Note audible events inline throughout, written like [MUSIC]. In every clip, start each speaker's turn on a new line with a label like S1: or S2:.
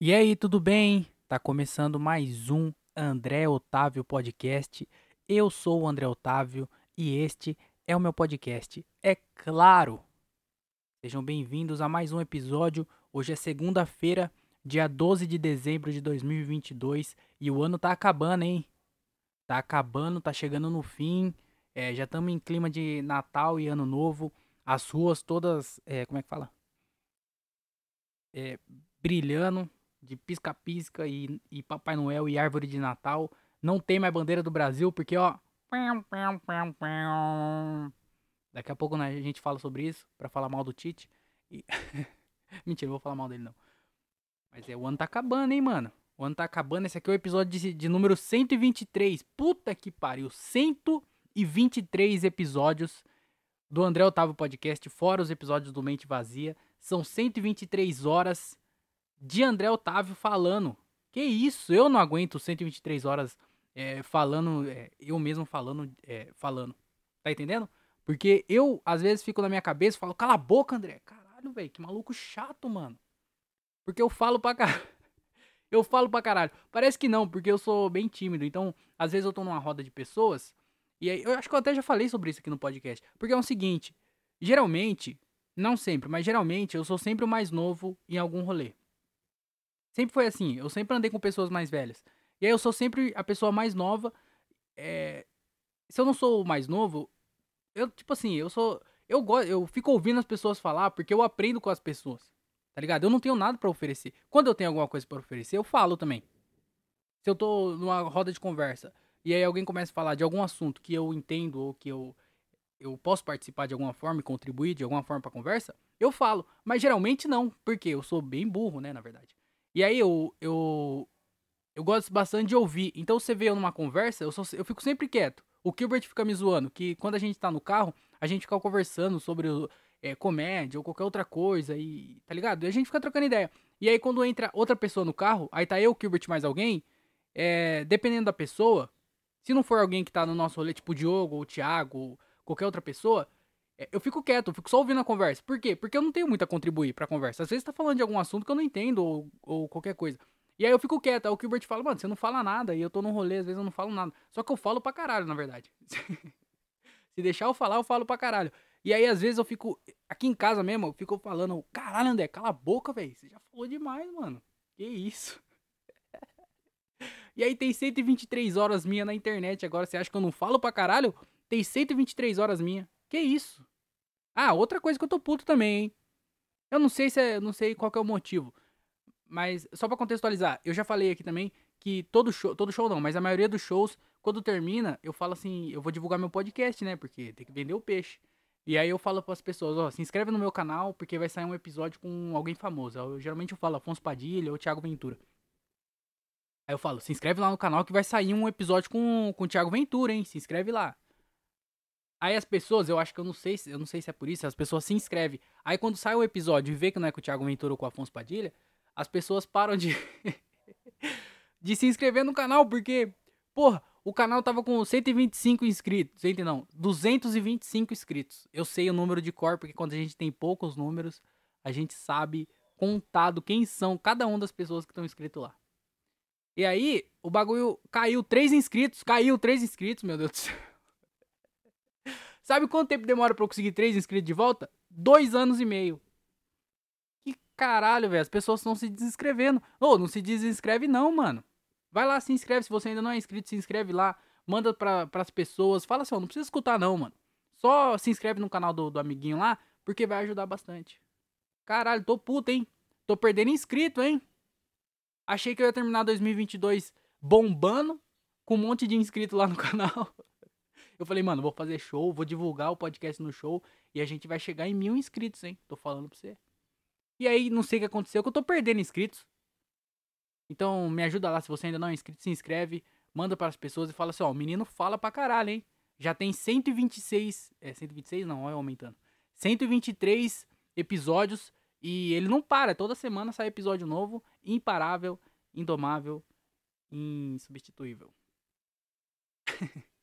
S1: E aí, tudo bem? Tá começando mais um André Otávio Podcast. Eu sou o André Otávio e este é o meu podcast. É claro! Sejam bem-vindos a mais um episódio. Hoje é segunda-feira, dia 12 de dezembro de 2022 e o ano tá acabando, hein? Tá acabando, tá chegando no fim. É, já estamos em clima de Natal e Ano Novo. As ruas todas, é, como é que fala? É, brilhando de pisca-pisca e, e Papai Noel e árvore de Natal. Não tem mais bandeira do Brasil, porque, ó. Daqui a pouco né, a gente fala sobre isso, pra falar mal do Tite. E... [LAUGHS] Mentira, não vou falar mal dele, não. Mas é, o ano tá acabando, hein, mano. O ano tá acabando. Esse aqui é o episódio de, de número 123. Puta que pariu. 123 episódios do André Otávio Podcast, fora os episódios do Mente Vazia. São 123 horas de André Otávio falando. Que isso? Eu não aguento 123 horas é, falando, é, eu mesmo falando, é, falando. Tá entendendo? Porque eu, às vezes, fico na minha cabeça e falo, cala a boca, André. Caralho, velho, que maluco chato, mano. Porque eu falo pra caralho. [LAUGHS] Eu falo pra caralho. Parece que não, porque eu sou bem tímido. Então, às vezes eu tô numa roda de pessoas. E aí, eu acho que eu até já falei sobre isso aqui no podcast. Porque é o seguinte: geralmente, não sempre, mas geralmente eu sou sempre o mais novo em algum rolê. Sempre foi assim. Eu sempre andei com pessoas mais velhas. E aí eu sou sempre a pessoa mais nova. É... Se eu não sou o mais novo, eu, tipo assim, eu sou. Eu gosto, eu fico ouvindo as pessoas falar porque eu aprendo com as pessoas. Tá ligado? Eu não tenho nada para oferecer. Quando eu tenho alguma coisa para oferecer, eu falo também. Se eu tô numa roda de conversa e aí alguém começa a falar de algum assunto que eu entendo ou que eu eu posso participar de alguma forma e contribuir de alguma forma para conversa, eu falo. Mas geralmente não, porque eu sou bem burro, né, na verdade. E aí eu, eu, eu gosto bastante de ouvir. Então você vê eu numa conversa, eu, sou, eu fico sempre quieto. O Gilbert fica me zoando, que quando a gente tá no carro, a gente fica conversando sobre é, comédia ou qualquer outra coisa, e tá ligado? E a gente fica trocando ideia. E aí quando entra outra pessoa no carro, aí tá eu, Gilbert mais alguém, é, dependendo da pessoa, se não for alguém que tá no nosso rolê, tipo o Diogo, ou o Thiago, ou qualquer outra pessoa, eu fico quieto, eu fico só ouvindo a conversa. Por quê? Porque eu não tenho muito a contribuir pra conversa. Às vezes tá falando de algum assunto que eu não entendo ou, ou qualquer coisa. E aí eu fico quieto. Aí o Gilbert fala, mano, você não fala nada. E eu tô num rolê, às vezes eu não falo nada. Só que eu falo pra caralho, na verdade. [LAUGHS] Se deixar eu falar, eu falo pra caralho. E aí, às vezes, eu fico. Aqui em casa mesmo, eu fico falando, caralho, André, cala a boca, velho. Você já falou demais, mano. Que isso? [LAUGHS] e aí tem 123 horas minha na internet. Agora você acha que eu não falo pra caralho? Tem 123 horas minha. Que isso? Ah, outra coisa que eu tô puto também, hein? Eu não sei se é, não sei qual é o motivo. Mas só para contextualizar, eu já falei aqui também que todo show, todo show não, mas a maioria dos shows, quando termina, eu falo assim, eu vou divulgar meu podcast, né? Porque tem que vender o peixe. E aí eu falo para as pessoas, ó, se inscreve no meu canal porque vai sair um episódio com alguém famoso. Eu, geralmente eu falo Afonso Padilha ou Thiago Ventura. Aí eu falo, se inscreve lá no canal que vai sair um episódio com, com o Thiago Ventura, hein? Se inscreve lá. Aí as pessoas, eu acho que eu não sei, eu não sei se é por isso, as pessoas se inscrevem. Aí quando sai o episódio e vê que não é com o Thiago Ventura ou com o Afonso Padilha, as pessoas param de [LAUGHS] de se inscrever no canal, porque porra, o canal tava com 125 inscritos, gente não, 225 inscritos. Eu sei o número de cor porque quando a gente tem poucos números, a gente sabe contado quem são cada uma das pessoas que estão inscritos lá. E aí, o bagulho caiu três inscritos, caiu três inscritos, meu Deus do céu. Sabe quanto tempo demora pra eu conseguir três inscritos de volta? Dois anos e meio. Que caralho, velho. As pessoas estão se desinscrevendo. Ô, oh, não se desinscreve não, mano. Vai lá, se inscreve. Se você ainda não é inscrito, se inscreve lá. Manda pra, pras pessoas. Fala assim, ó, não precisa escutar não, mano. Só se inscreve no canal do, do amiguinho lá, porque vai ajudar bastante. Caralho, tô puto, hein? Tô perdendo inscrito, hein? Achei que eu ia terminar 2022 bombando, com um monte de inscrito lá no [LAUGHS] canal. Eu falei, mano, vou fazer show, vou divulgar o podcast no show e a gente vai chegar em mil inscritos, hein? Tô falando pra você. E aí, não sei o que aconteceu, que eu tô perdendo inscritos. Então, me ajuda lá, se você ainda não é inscrito, se inscreve, manda para as pessoas e fala assim, ó, o menino fala pra caralho, hein? Já tem 126, é 126 não, olha aumentando. 123 episódios e ele não para, toda semana sai episódio novo, imparável, indomável, insubstituível. [LAUGHS]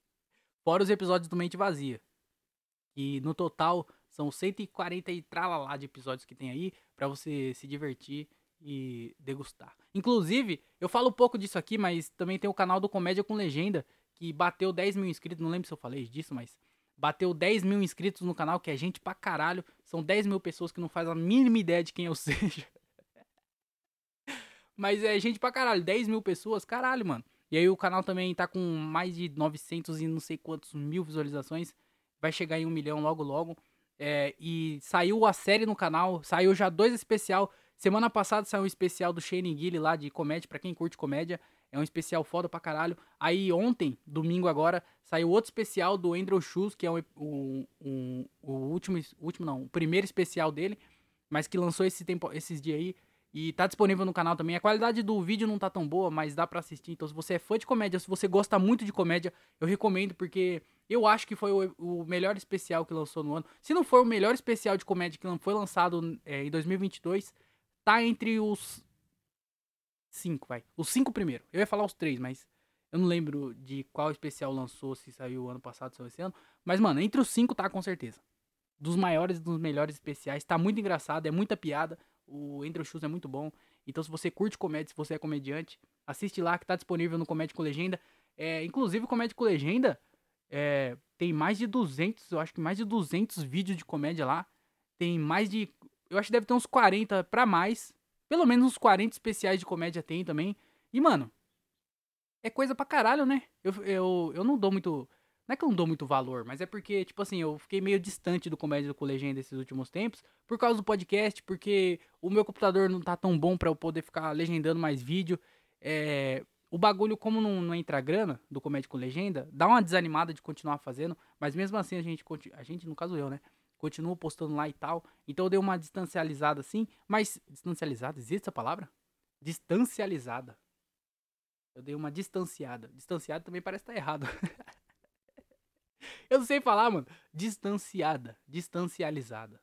S1: Fora os episódios do Mente Vazia. E no total são 140 e tralalá de episódios que tem aí para você se divertir e degustar. Inclusive, eu falo um pouco disso aqui, mas também tem o canal do Comédia com Legenda, que bateu 10 mil inscritos. Não lembro se eu falei disso, mas bateu 10 mil inscritos no canal, que é gente pra caralho. São 10 mil pessoas que não faz a mínima ideia de quem eu [LAUGHS] seja. mas é gente pra caralho, 10 mil pessoas, caralho, mano. E aí o canal também tá com mais de 900 e não sei quantos mil visualizações. Vai chegar em um milhão logo logo. É, e saiu a série no canal, saiu já dois especial. Semana passada saiu um especial do Shane Gilly lá de comédia, para quem curte comédia. É um especial foda pra caralho. Aí ontem, domingo agora, saiu outro especial do Andrew Schultz, que é o, o, o, o último, último não, o primeiro especial dele, mas que lançou esse tempo, esses dias aí. E tá disponível no canal também. A qualidade do vídeo não tá tão boa, mas dá pra assistir. Então, se você é fã de comédia, se você gosta muito de comédia, eu recomendo, porque eu acho que foi o, o melhor especial que lançou no ano. Se não for o melhor especial de comédia que foi lançado é, em 2022, tá entre os cinco, vai. Os cinco primeiro. Eu ia falar os três, mas eu não lembro de qual especial lançou, se saiu ano passado, se saiu esse ano. Mas, mano, entre os cinco tá com certeza. Dos maiores e dos melhores especiais. Tá muito engraçado, é muita piada. O Andrew Schultz é muito bom. Então, se você curte comédia, se você é comediante, assiste lá que tá disponível no Comédia com Legenda. É, inclusive, Comédia com Legenda é, tem mais de 200, eu acho que mais de 200 vídeos de comédia lá. Tem mais de. Eu acho que deve ter uns 40 pra mais. Pelo menos uns 40 especiais de comédia tem também. E, mano, é coisa pra caralho, né? Eu, eu, eu não dou muito. Não é que eu não dou muito valor, mas é porque, tipo assim, eu fiquei meio distante do Comédia com Legenda esses últimos tempos, por causa do podcast, porque o meu computador não tá tão bom para eu poder ficar legendando mais vídeo. É, o bagulho, como não, não entra grana do Comédia com Legenda, dá uma desanimada de continuar fazendo, mas mesmo assim a gente, a gente, no caso eu, né? Continuo postando lá e tal. Então eu dei uma distancializada assim, mas. Distancializada? Existe essa palavra? Distancializada. Eu dei uma distanciada. Distanciada também parece estar tá errado. [LAUGHS] [LAUGHS] Eu não sei falar, mano. Distanciada. Distancializada.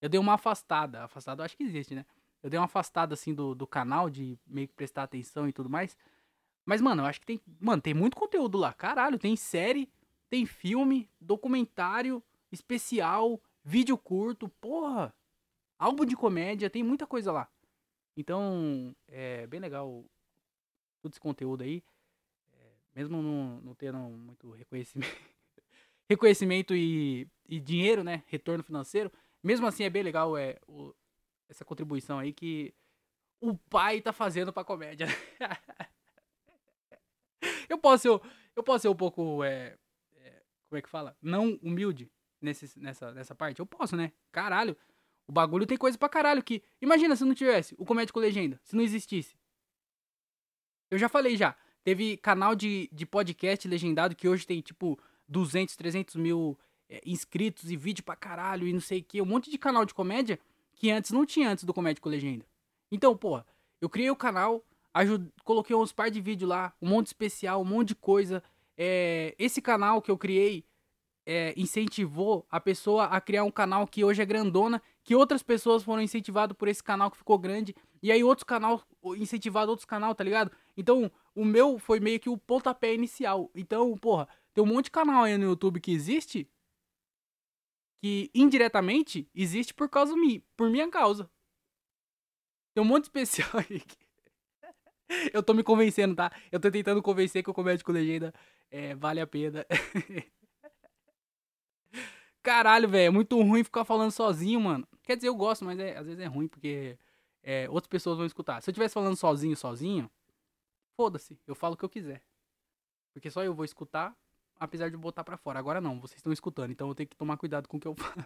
S1: Eu dei uma afastada. Afastada eu acho que existe, né? Eu dei uma afastada, assim, do, do canal, de meio que prestar atenção e tudo mais. Mas, mano, eu acho que tem. Mano, tem muito conteúdo lá. Caralho, tem série, tem filme, documentário, especial, vídeo curto, porra. Álbum de comédia, tem muita coisa lá. Então, é bem legal todo esse conteúdo aí. É, mesmo não, não tendo muito reconhecimento. [LAUGHS] reconhecimento e, e dinheiro, né? Retorno financeiro. Mesmo assim é bem legal é, o, essa contribuição aí que o pai tá fazendo pra comédia. [LAUGHS] eu posso ser, eu posso ser um pouco, é, é, como é que fala? Não humilde nesse, nessa, nessa parte? Eu posso, né? Caralho. O bagulho tem coisa pra caralho que... Imagina se não tivesse o Comédia com Legenda, se não existisse. Eu já falei já. Teve canal de, de podcast legendado que hoje tem, tipo, 200, 300 mil é, inscritos e vídeo pra caralho e não sei o que. Um monte de canal de comédia que antes não tinha antes do Comédia com Legenda. Então, porra, eu criei o canal, ajud... coloquei uns par de vídeo lá, um monte de especial, um monte de coisa. É... Esse canal que eu criei é, incentivou a pessoa a criar um canal que hoje é grandona, que outras pessoas foram incentivadas por esse canal que ficou grande, e aí outros canal incentivado outros canal, tá ligado? Então, o meu foi meio que o pontapé inicial. Então, porra, tem um monte de canal aí no YouTube que existe que indiretamente existe por causa mim, por minha causa. Tem um monte de especial [LAUGHS] aí que... [LAUGHS] Eu tô me convencendo, tá? Eu tô tentando convencer que o Comédia com Legenda é, vale a pena. [LAUGHS] Caralho, velho, é muito ruim ficar falando sozinho, mano. Quer dizer, eu gosto, mas é, às vezes é ruim porque é, outras pessoas vão escutar. Se eu estivesse falando sozinho, sozinho, foda-se, eu falo o que eu quiser. Porque só eu vou escutar, apesar de botar para fora. Agora não, vocês estão escutando, então eu tenho que tomar cuidado com o que eu [LAUGHS] falo.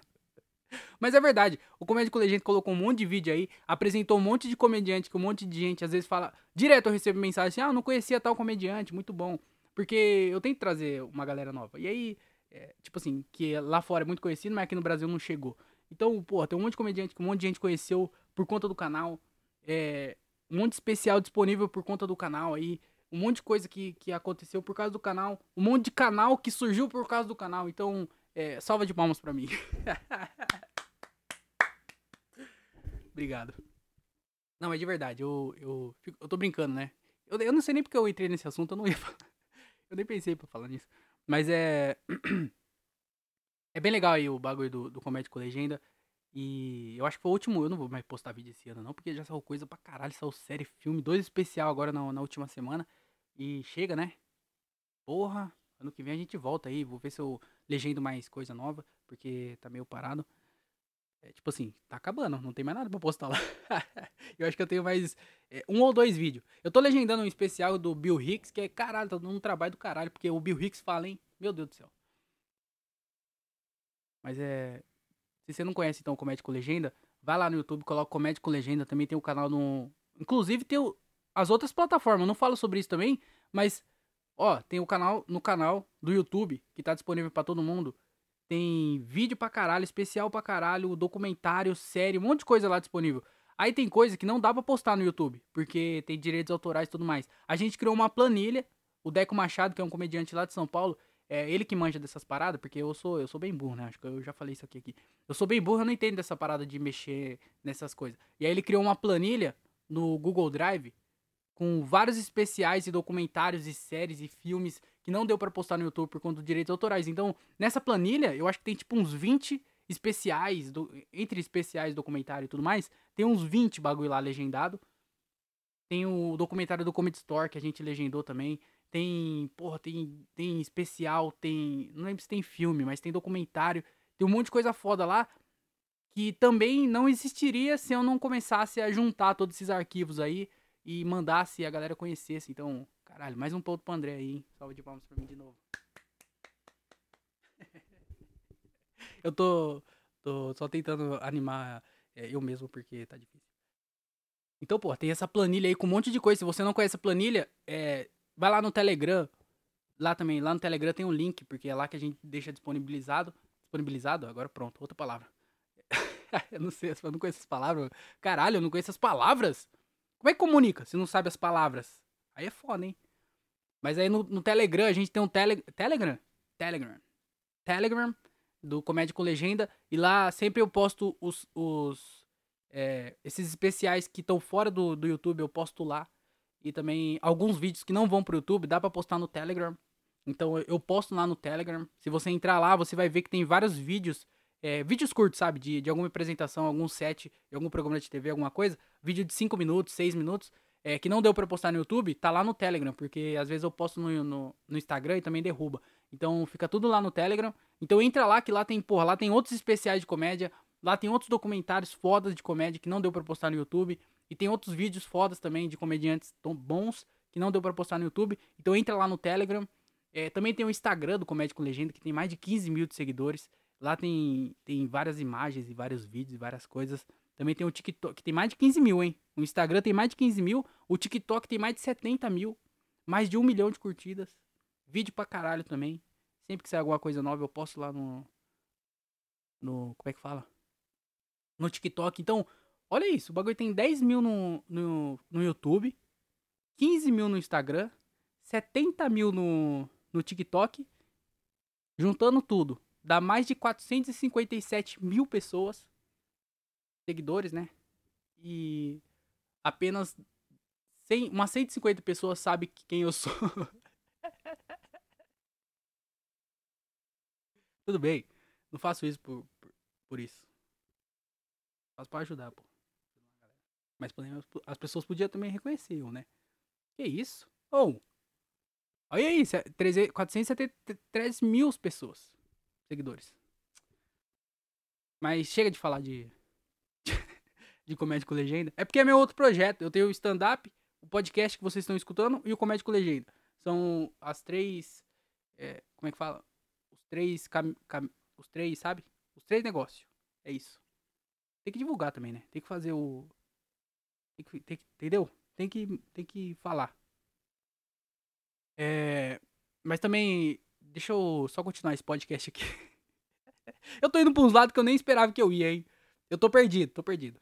S1: Mas é verdade, o Comédia com Legenda colocou um monte de vídeo aí, apresentou um monte de comediante, que um monte de gente às vezes fala. Direto eu recebo mensagem assim: ah, não conhecia tal comediante, muito bom. Porque eu tenho que trazer uma galera nova. E aí, é, tipo assim, que lá fora é muito conhecido, mas aqui no Brasil não chegou. Então, pô, tem um monte de comediante que um monte de gente conheceu por conta do canal. É, um monte de especial disponível por conta do canal aí. Um monte de coisa que, que aconteceu por causa do canal. Um monte de canal que surgiu por causa do canal. Então, é, salva de palmas pra mim. [LAUGHS] Obrigado. Não, mas de verdade, eu, eu, eu tô brincando, né? Eu, eu não sei nem porque eu entrei nesse assunto, eu não ia falar. [LAUGHS] Eu nem pensei pra falar nisso. Mas é. [CLEARS THROAT] É bem legal aí o bagulho do, do Comédia com Legenda. E eu acho que foi o último. Eu não vou mais postar vídeo esse ano, não, porque já saiu coisa pra caralho. Saiu série, filme, dois especial agora na, na última semana. E chega, né? Porra, ano que vem a gente volta aí. Vou ver se eu legendo mais coisa nova, porque tá meio parado. É, tipo assim, tá acabando, não tem mais nada pra postar lá. [LAUGHS] eu acho que eu tenho mais é, um ou dois vídeos. Eu tô legendando um especial do Bill Hicks, que é caralho, tá dando um trabalho do caralho, porque o Bill Hicks fala, hein? Meu Deus do céu. Mas é. Se você não conhece então o Comédia com Legenda, vai lá no YouTube, coloca Comédia com Legenda. Também tem o canal no. Inclusive tem o... as outras plataformas. Eu não falo sobre isso também, mas. Ó, tem o canal no canal do YouTube, que tá disponível para todo mundo. Tem vídeo pra caralho, especial pra caralho, documentário, série, um monte de coisa lá disponível. Aí tem coisa que não dá pra postar no YouTube, porque tem direitos autorais e tudo mais. A gente criou uma planilha, o Deco Machado, que é um comediante lá de São Paulo, é ele que manja dessas paradas, porque eu sou, eu sou bem burro, né? Acho que eu já falei isso aqui, aqui. Eu sou bem burro, eu não entendo dessa parada de mexer nessas coisas. E aí ele criou uma planilha no Google Drive com vários especiais e documentários e séries e filmes que não deu para postar no YouTube por conta dos direitos autorais. Então, nessa planilha, eu acho que tem tipo uns 20 especiais, do, entre especiais, documentário e tudo mais, tem uns 20 bagulho lá legendado. Tem o documentário do Comedy Store que a gente legendou também. Tem, porra, tem, tem especial, tem, não lembro se tem filme, mas tem documentário. Tem um monte de coisa foda lá que também não existiria se eu não começasse a juntar todos esses arquivos aí e mandasse a galera conhecesse. Então, caralho, mais um ponto pro André aí, hein? Salve de palmas pra mim de novo. [LAUGHS] eu tô, tô só tentando animar é, eu mesmo porque tá difícil. Então, pô, tem essa planilha aí com um monte de coisa. Se você não conhece a planilha, é, vai lá no Telegram. Lá também, lá no Telegram tem um link, porque é lá que a gente deixa disponibilizado. Disponibilizado? Agora pronto, outra palavra. [LAUGHS] eu não sei, eu não conheço as palavras. Caralho, eu não conheço as palavras. Como é que comunica se não sabe as palavras? Aí é foda, hein? Mas aí no, no Telegram, a gente tem um tele, Telegram? Telegram. Telegram do Comédia com Legenda. E lá sempre eu posto os. os é, esses especiais que estão fora do, do YouTube, eu posto lá. E também alguns vídeos que não vão pro YouTube, dá pra postar no Telegram. Então eu posto lá no Telegram. Se você entrar lá, você vai ver que tem vários vídeos é, vídeos curtos, sabe? De, de alguma apresentação, algum set, algum programa de TV, alguma coisa. Vídeo de 5 minutos, 6 minutos. É, que não deu pra postar no YouTube, tá lá no Telegram. Porque às vezes eu posto no, no, no, Instagram e também derruba. Então fica tudo lá no Telegram. Então entra lá que lá tem, porra, lá tem outros especiais de comédia. Lá tem outros documentários fodas de comédia que não deu pra postar no YouTube. E tem outros vídeos fodas também de comediantes tão bons que não deu pra postar no YouTube. Então entra lá no Telegram. É, também tem o Instagram do Comédia com Legenda, que tem mais de 15 mil de seguidores. Lá tem, tem várias imagens e vários vídeos e várias coisas. Também tem o TikTok, que tem mais de 15 mil, hein? O Instagram tem mais de 15 mil. O TikTok tem mais de 70 mil. Mais de um milhão de curtidas. Vídeo pra caralho também. Sempre que sair alguma coisa nova, eu posto lá no. No. Como é que fala? No TikTok. Então, olha isso. O bagulho tem 10 mil no, no, no YouTube. 15 mil no Instagram. 70 mil no, no TikTok. Juntando tudo dá mais de 457 mil pessoas, seguidores, né? E apenas 100, umas 150 pessoas sabem quem eu sou. [LAUGHS] Tudo bem, não faço isso por, por, por isso. Faço pra ajudar, pô. Mas as pessoas podiam também reconhecer, né? Que isso? Ou, oh, olha aí, 473 mil pessoas seguidores. Mas chega de falar de. [LAUGHS] de comédia com legenda. É porque é meu outro projeto. Eu tenho o stand-up, o podcast que vocês estão escutando e o comédia com legenda. São as três. É, como é que fala? Os três. Cam, cam, os três, sabe? Os três negócios. É isso. Tem que divulgar também, né? Tem que fazer o. Tem que, tem que, entendeu? Tem que, tem que falar. É, mas também Deixa eu só continuar esse podcast aqui. [LAUGHS] eu tô indo pra uns lados que eu nem esperava que eu ia, hein? Eu tô perdido, tô perdido.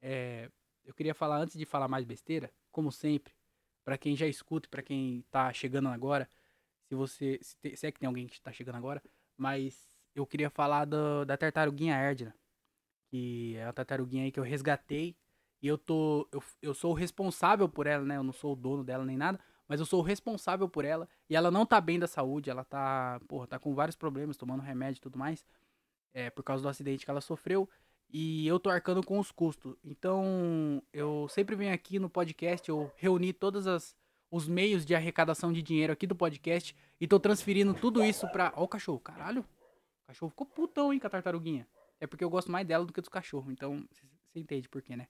S1: É, eu queria falar, antes de falar mais besteira, como sempre, para quem já escuta pra quem tá chegando agora, se você. Se, te, se, é que tem alguém que tá chegando agora, mas eu queria falar do, da tartaruguinha Erdna. Que é a tartaruguinha aí que eu resgatei. E eu tô. Eu, eu sou o responsável por ela, né? Eu não sou o dono dela nem nada mas eu sou o responsável por ela e ela não tá bem da saúde, ela tá, porra, tá com vários problemas, tomando remédio e tudo mais, é, por causa do acidente que ela sofreu. e eu tô arcando com os custos. Então, eu sempre venho aqui no podcast, eu reuni todos as, os meios de arrecadação de dinheiro aqui do podcast e tô transferindo tudo isso pra. Ó, o cachorro, caralho. O cachorro ficou putão, hein, com a tartaruguinha. É porque eu gosto mais dela do que dos cachorros. Então, você entende por quê, né?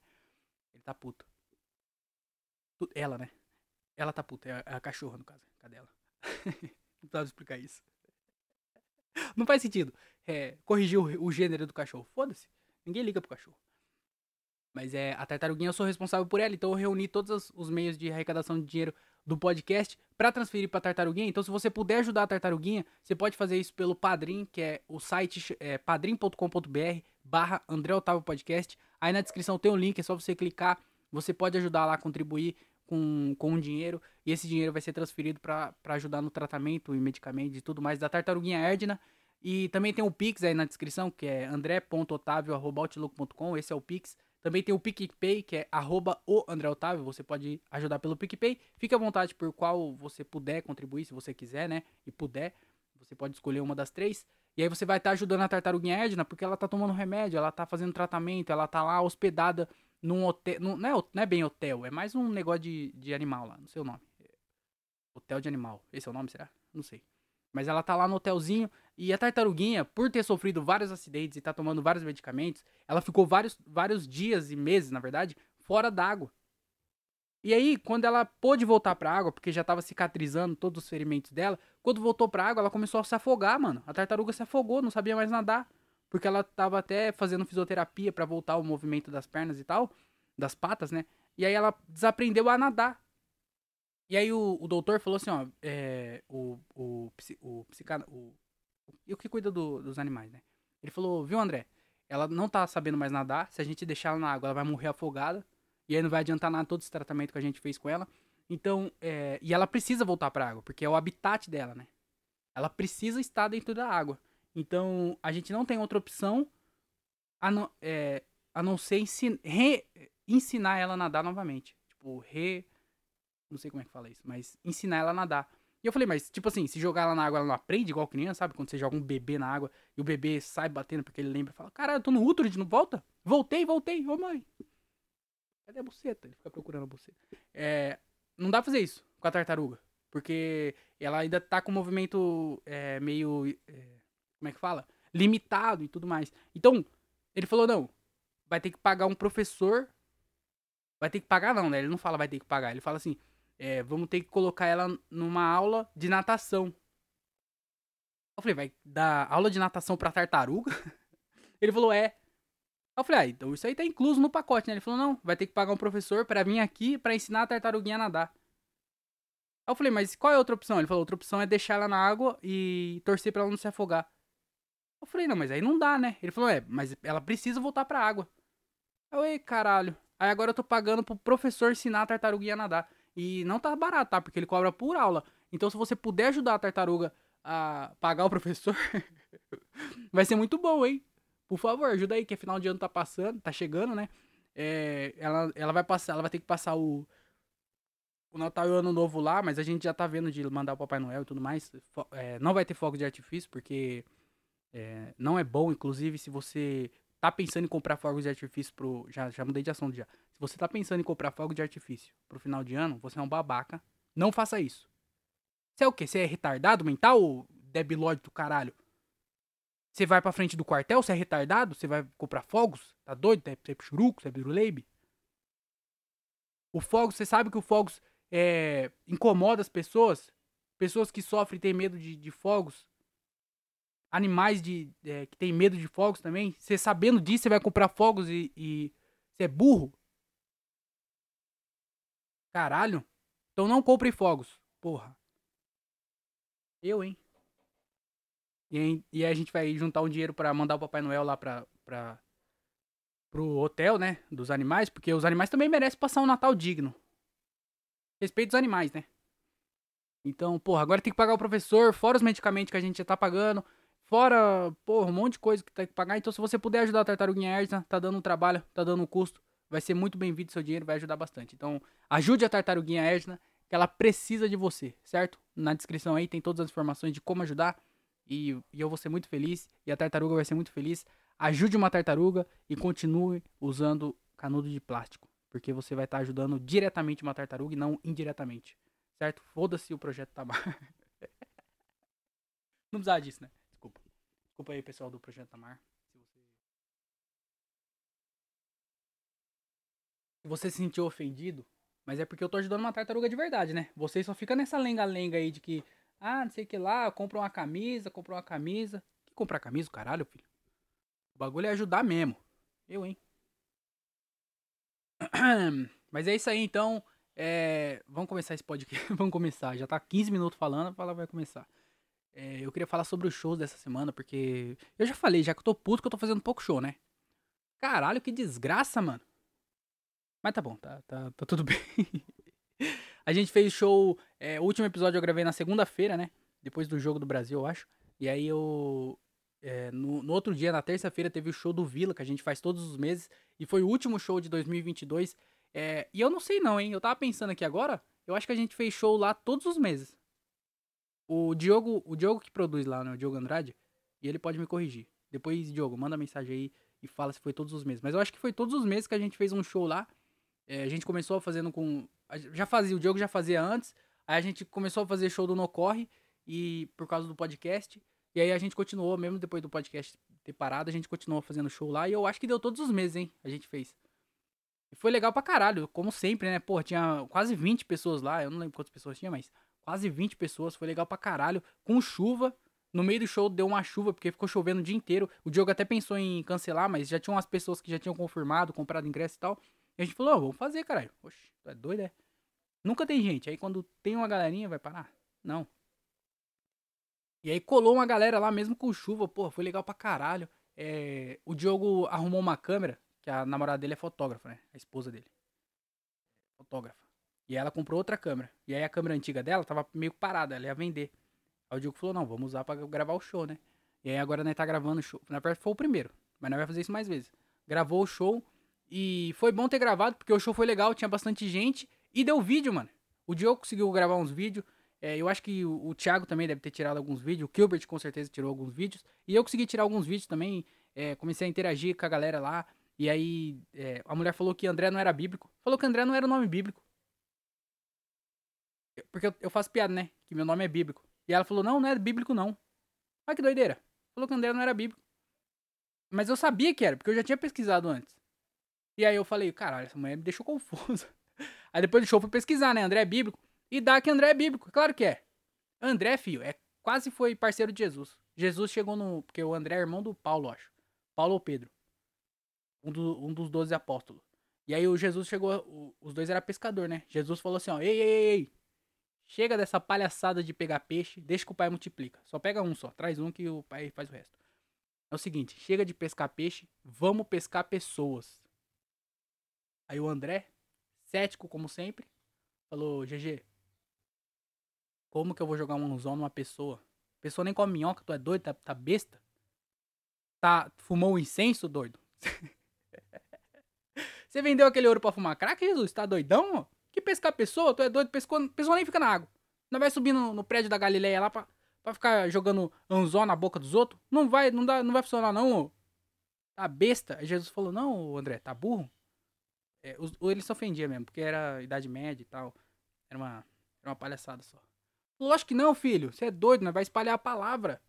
S1: Ele tá puto. Ela, né? Ela tá puta. É a, cachorra, no caso. Cadê ela? [LAUGHS] Não precisava explicar isso. [LAUGHS] Não faz sentido. É, corrigir o, o gênero do cachorro. Foda-se. Ninguém liga pro cachorro. Mas é, a tartaruguinha eu sou responsável por ela, então eu reuni todos os meios de arrecadação de dinheiro do podcast para transferir para tartaruguinha. Então se você puder ajudar a tartaruguinha, você pode fazer isso pelo Padrim, que é o site é, padrim.com.br barra André Otávio Podcast. Aí na descrição tem um link, é só você clicar. Você pode ajudar lá, contribuir com, com um dinheiro. E esse dinheiro vai ser transferido para ajudar no tratamento e medicamentos e tudo mais da tartaruguinha Erdna. E também tem o Pix aí na descrição, que é andré.otavio.outlook.com. Esse é o Pix. Também tem o PicPay, que é arroba o André Otávio. Você pode ajudar pelo PicPay. Fique à vontade por qual você puder contribuir, se você quiser, né? E puder. Você pode escolher uma das três. E aí você vai estar tá ajudando a tartaruguinha Edna, porque ela tá tomando remédio, ela tá fazendo tratamento, ela tá lá hospedada num hotel. Num, não, é, não é bem hotel, é mais um negócio de, de animal lá, não sei o nome. Hotel de animal. Esse é o nome, será? Não sei. Mas ela tá lá no hotelzinho e a tartaruguinha, por ter sofrido vários acidentes e tá tomando vários medicamentos, ela ficou vários, vários dias e meses, na verdade, fora d'água. E aí, quando ela pôde voltar pra água, porque já tava cicatrizando todos os ferimentos dela, quando voltou pra água, ela começou a se afogar, mano. A tartaruga se afogou, não sabia mais nadar. Porque ela tava até fazendo fisioterapia para voltar o movimento das pernas e tal, das patas, né? E aí ela desaprendeu a nadar. E aí o, o doutor falou assim, ó, é, o, o, o, psica, o, o que cuida do, dos animais, né? Ele falou, viu, André? Ela não tá sabendo mais nadar. Se a gente deixar ela na água, ela vai morrer afogada. E aí não vai adiantar nada todo esse tratamento que a gente fez com ela. Então, é, e ela precisa voltar pra água, porque é o habitat dela, né? Ela precisa estar dentro da água. Então, a gente não tem outra opção a não, é, a não ser ensin, re, ensinar ela a nadar novamente. Tipo, re, não sei como é que fala isso, mas ensinar ela a nadar. E eu falei, mas tipo assim, se jogar ela na água, ela não aprende igual criança, sabe? Quando você joga um bebê na água e o bebê sai batendo porque ele lembra e fala, cara, eu tô no útero, não volta? Voltei, voltei, ô mãe. Cadê a buceta? Ele fica procurando a buceta. É, não dá pra fazer isso com a tartaruga. Porque ela ainda tá com o movimento é, meio. É, como é que fala? Limitado e tudo mais. Então, ele falou, não, vai ter que pagar um professor. Vai ter que pagar, não, né? Ele não fala vai ter que pagar. Ele fala assim, é, vamos ter que colocar ela numa aula de natação. Eu falei, vai dar aula de natação pra tartaruga? [LAUGHS] Ele falou, é. Eu falei, ah, então isso aí tá incluso no pacote, né? Ele falou, não, vai ter que pagar um professor para vir aqui para ensinar a tartaruguinha a nadar. Aí eu falei, mas qual é a outra opção? Ele falou, outra opção é deixar ela na água e torcer para ela não se afogar. Eu falei, não, mas aí não dá, né? Ele falou, é, mas ela precisa voltar pra água. Eu, ei, caralho. Aí agora eu tô pagando pro professor ensinar a tartaruguinha a nadar. E não tá barato, tá? Porque ele cobra por aula. Então se você puder ajudar a tartaruga a pagar o professor, [LAUGHS] vai ser muito bom, hein? Por favor, ajuda aí, que final de ano tá passando, tá chegando, né? É, ela, ela vai passar, ela vai ter que passar o, o Natal e o Ano Novo lá, mas a gente já tá vendo de mandar o Papai Noel e tudo mais. É, não vai ter fogo de artifício, porque é, não é bom, inclusive, se você tá pensando em comprar fogos de artifício pro. Já, já mudei de assunto já. Se você tá pensando em comprar fogos de artifício pro final de ano, você é um babaca. Não faça isso. Você é o quê? Você é retardado mental debilóide do caralho? Você vai pra frente do quartel, você é retardado? Você vai comprar fogos? Tá doido? Você é churuco? Você é biruleibe? O fogos, você sabe que o fogos é, incomoda as pessoas? Pessoas que sofrem e têm medo de, de fogos animais de, é, que tem medo de fogos também. Você sabendo disso, você vai comprar fogos e, você é burro? Caralho. Então não compre fogos. Porra. Eu, hein? E, e aí a gente vai juntar um dinheiro para mandar o Papai Noel lá pra, pra, pro hotel, né? Dos animais, porque os animais também merecem passar um Natal digno. Respeito os animais, né? Então, porra, agora tem que pagar o professor, fora os medicamentos que a gente já tá pagando. Fora, porra, um monte de coisa que tem que pagar. Então, se você puder ajudar a Tartaruguinha Erza, tá dando um trabalho, tá dando um custo, vai ser muito bem-vindo seu dinheiro, vai ajudar bastante. Então, ajude a Tartaruguinha Erza, que ela precisa de você, certo? Na descrição aí tem todas as informações de como ajudar. E, e, eu vou ser muito feliz, e a tartaruga vai ser muito feliz. ajude uma tartaruga e continue usando canudo de plástico. Porque você vai estar ajudando diretamente uma tartaruga e não indiretamente. Certo? Foda-se o projeto [LAUGHS] Tamar. não precisava disso, né? Desculpa. Aí, pessoal do projeto Tamar. Se você... se você se sentiu ofendido, mas é porque eu tô ajudando uma tartaruga de verdade, né? Vocês só ficam nessa lenga-lenga aí de que, ah, não sei o que lá, compra uma camisa, compra uma camisa. Que comprar camisa, caralho, filho? O bagulho é ajudar mesmo. Eu, hein? [CLEARS THROAT] Mas é isso aí, então. É... Vamos começar esse podcast. [LAUGHS] Vamos começar. Já tá 15 minutos falando, a palavra vai começar. É... Eu queria falar sobre os shows dessa semana, porque. Eu já falei, já que eu tô puto que eu tô fazendo pouco show, né? Caralho, que desgraça, mano. Mas tá bom, tá, tá, tá tudo [LAUGHS] bem. a gente fez show. É, o último episódio eu gravei na segunda-feira, né? Depois do jogo do Brasil, eu acho. E aí eu. É, no, no, outro dia, na terça-feira, teve o show do Vila, que a gente faz todos os meses. E foi o último show de 2022. É, e eu não sei não, hein? Eu tava pensando aqui agora. Eu acho que a gente fez show lá todos os meses. O Diogo, o Diogo que produz lá, né? O Diogo Andrade. E ele pode me corrigir. Depois, Diogo, manda mensagem aí e fala se foi todos os meses. Mas eu acho que foi todos os meses que a gente fez um show lá. É, a gente começou fazendo com. Já fazia, o Diogo já fazia antes. Aí a gente começou a fazer show do No Corre. E por causa do podcast. E aí a gente continuou, mesmo depois do podcast ter parado, a gente continuou fazendo show lá. E eu acho que deu todos os meses, hein? A gente fez. E foi legal pra caralho, como sempre, né? Pô, tinha quase 20 pessoas lá. Eu não lembro quantas pessoas tinha, mas quase 20 pessoas. Foi legal pra caralho. Com chuva. No meio do show deu uma chuva, porque ficou chovendo o dia inteiro. O Diogo até pensou em cancelar, mas já tinha umas pessoas que já tinham confirmado, comprado ingresso e tal. E a gente falou, oh, vamos fazer, caralho. Oxe, tu é doido, é? Nunca tem gente. Aí quando tem uma galerinha, vai parar? Não. E aí colou uma galera lá mesmo com chuva, pô, foi legal pra caralho. É, o Diogo arrumou uma câmera, que a namorada dele é fotógrafa, né? A esposa dele. Fotógrafa. E ela comprou outra câmera. E aí a câmera antiga dela tava meio parada, ela ia vender. Aí o Diogo falou, não, vamos usar pra gravar o show, né? E aí agora nós tá gravando o show. Na verdade foi o primeiro, mas nós vai fazer isso mais vezes. Gravou o show e foi bom ter gravado, porque o show foi legal, tinha bastante gente. E deu vídeo, mano. O Diogo conseguiu gravar uns vídeos. É, eu acho que o, o Thiago também deve ter tirado alguns vídeos. O Gilbert com certeza tirou alguns vídeos. E eu consegui tirar alguns vídeos também. É, comecei a interagir com a galera lá. E aí é, a mulher falou que André não era bíblico. Falou que André não era o nome bíblico. Porque eu, faço piada, né? Que meu nome é bíblico. E ela falou, não, não é bíblico não. Olha que doideira. Falou que André não era bíblico. Mas eu sabia que era, porque eu já tinha pesquisado antes. E aí eu falei, caralho, essa mulher me deixou confuso. [LAUGHS] Aí depois do show eu fui pesquisar, né? André é bíblico. E dá que André é bíblico, claro que é. André, filho, é quase foi parceiro de Jesus. Jesus chegou no. Porque o André é irmão do Paulo, acho. Paulo ou Pedro. Um, do, um dos doze apóstolos. E aí o Jesus chegou. O, os dois eram pescador, né? Jesus falou assim, ó, ei, ei, ei, Chega dessa palhaçada de pegar peixe, deixa que o pai multiplica. Só pega um só, traz um que o pai faz o resto. É o seguinte, chega de pescar peixe, vamos pescar pessoas. Aí o André, cético como sempre, falou, GG, como que eu vou jogar um anzol numa pessoa? A pessoa nem come minhoca, tu é doido, tá, tá besta? Tá, fumou um incenso, doido? [LAUGHS] Você vendeu aquele ouro pra fumar crack, Jesus? Tá doidão? Que pescar pessoa? Tu é doido? Pescou, pessoa nem fica na água. Não vai subir no, no prédio da Galileia lá pra, pra ficar jogando anzol na boca dos outros? Não vai, não, dá, não vai funcionar não. Tá besta? Aí Jesus falou, não, André, tá burro? É, os, ele se ofendia mesmo, porque era idade média e tal. Era uma, era uma palhaçada só. Lógico que não, filho. Você é doido, nós vai espalhar a palavra.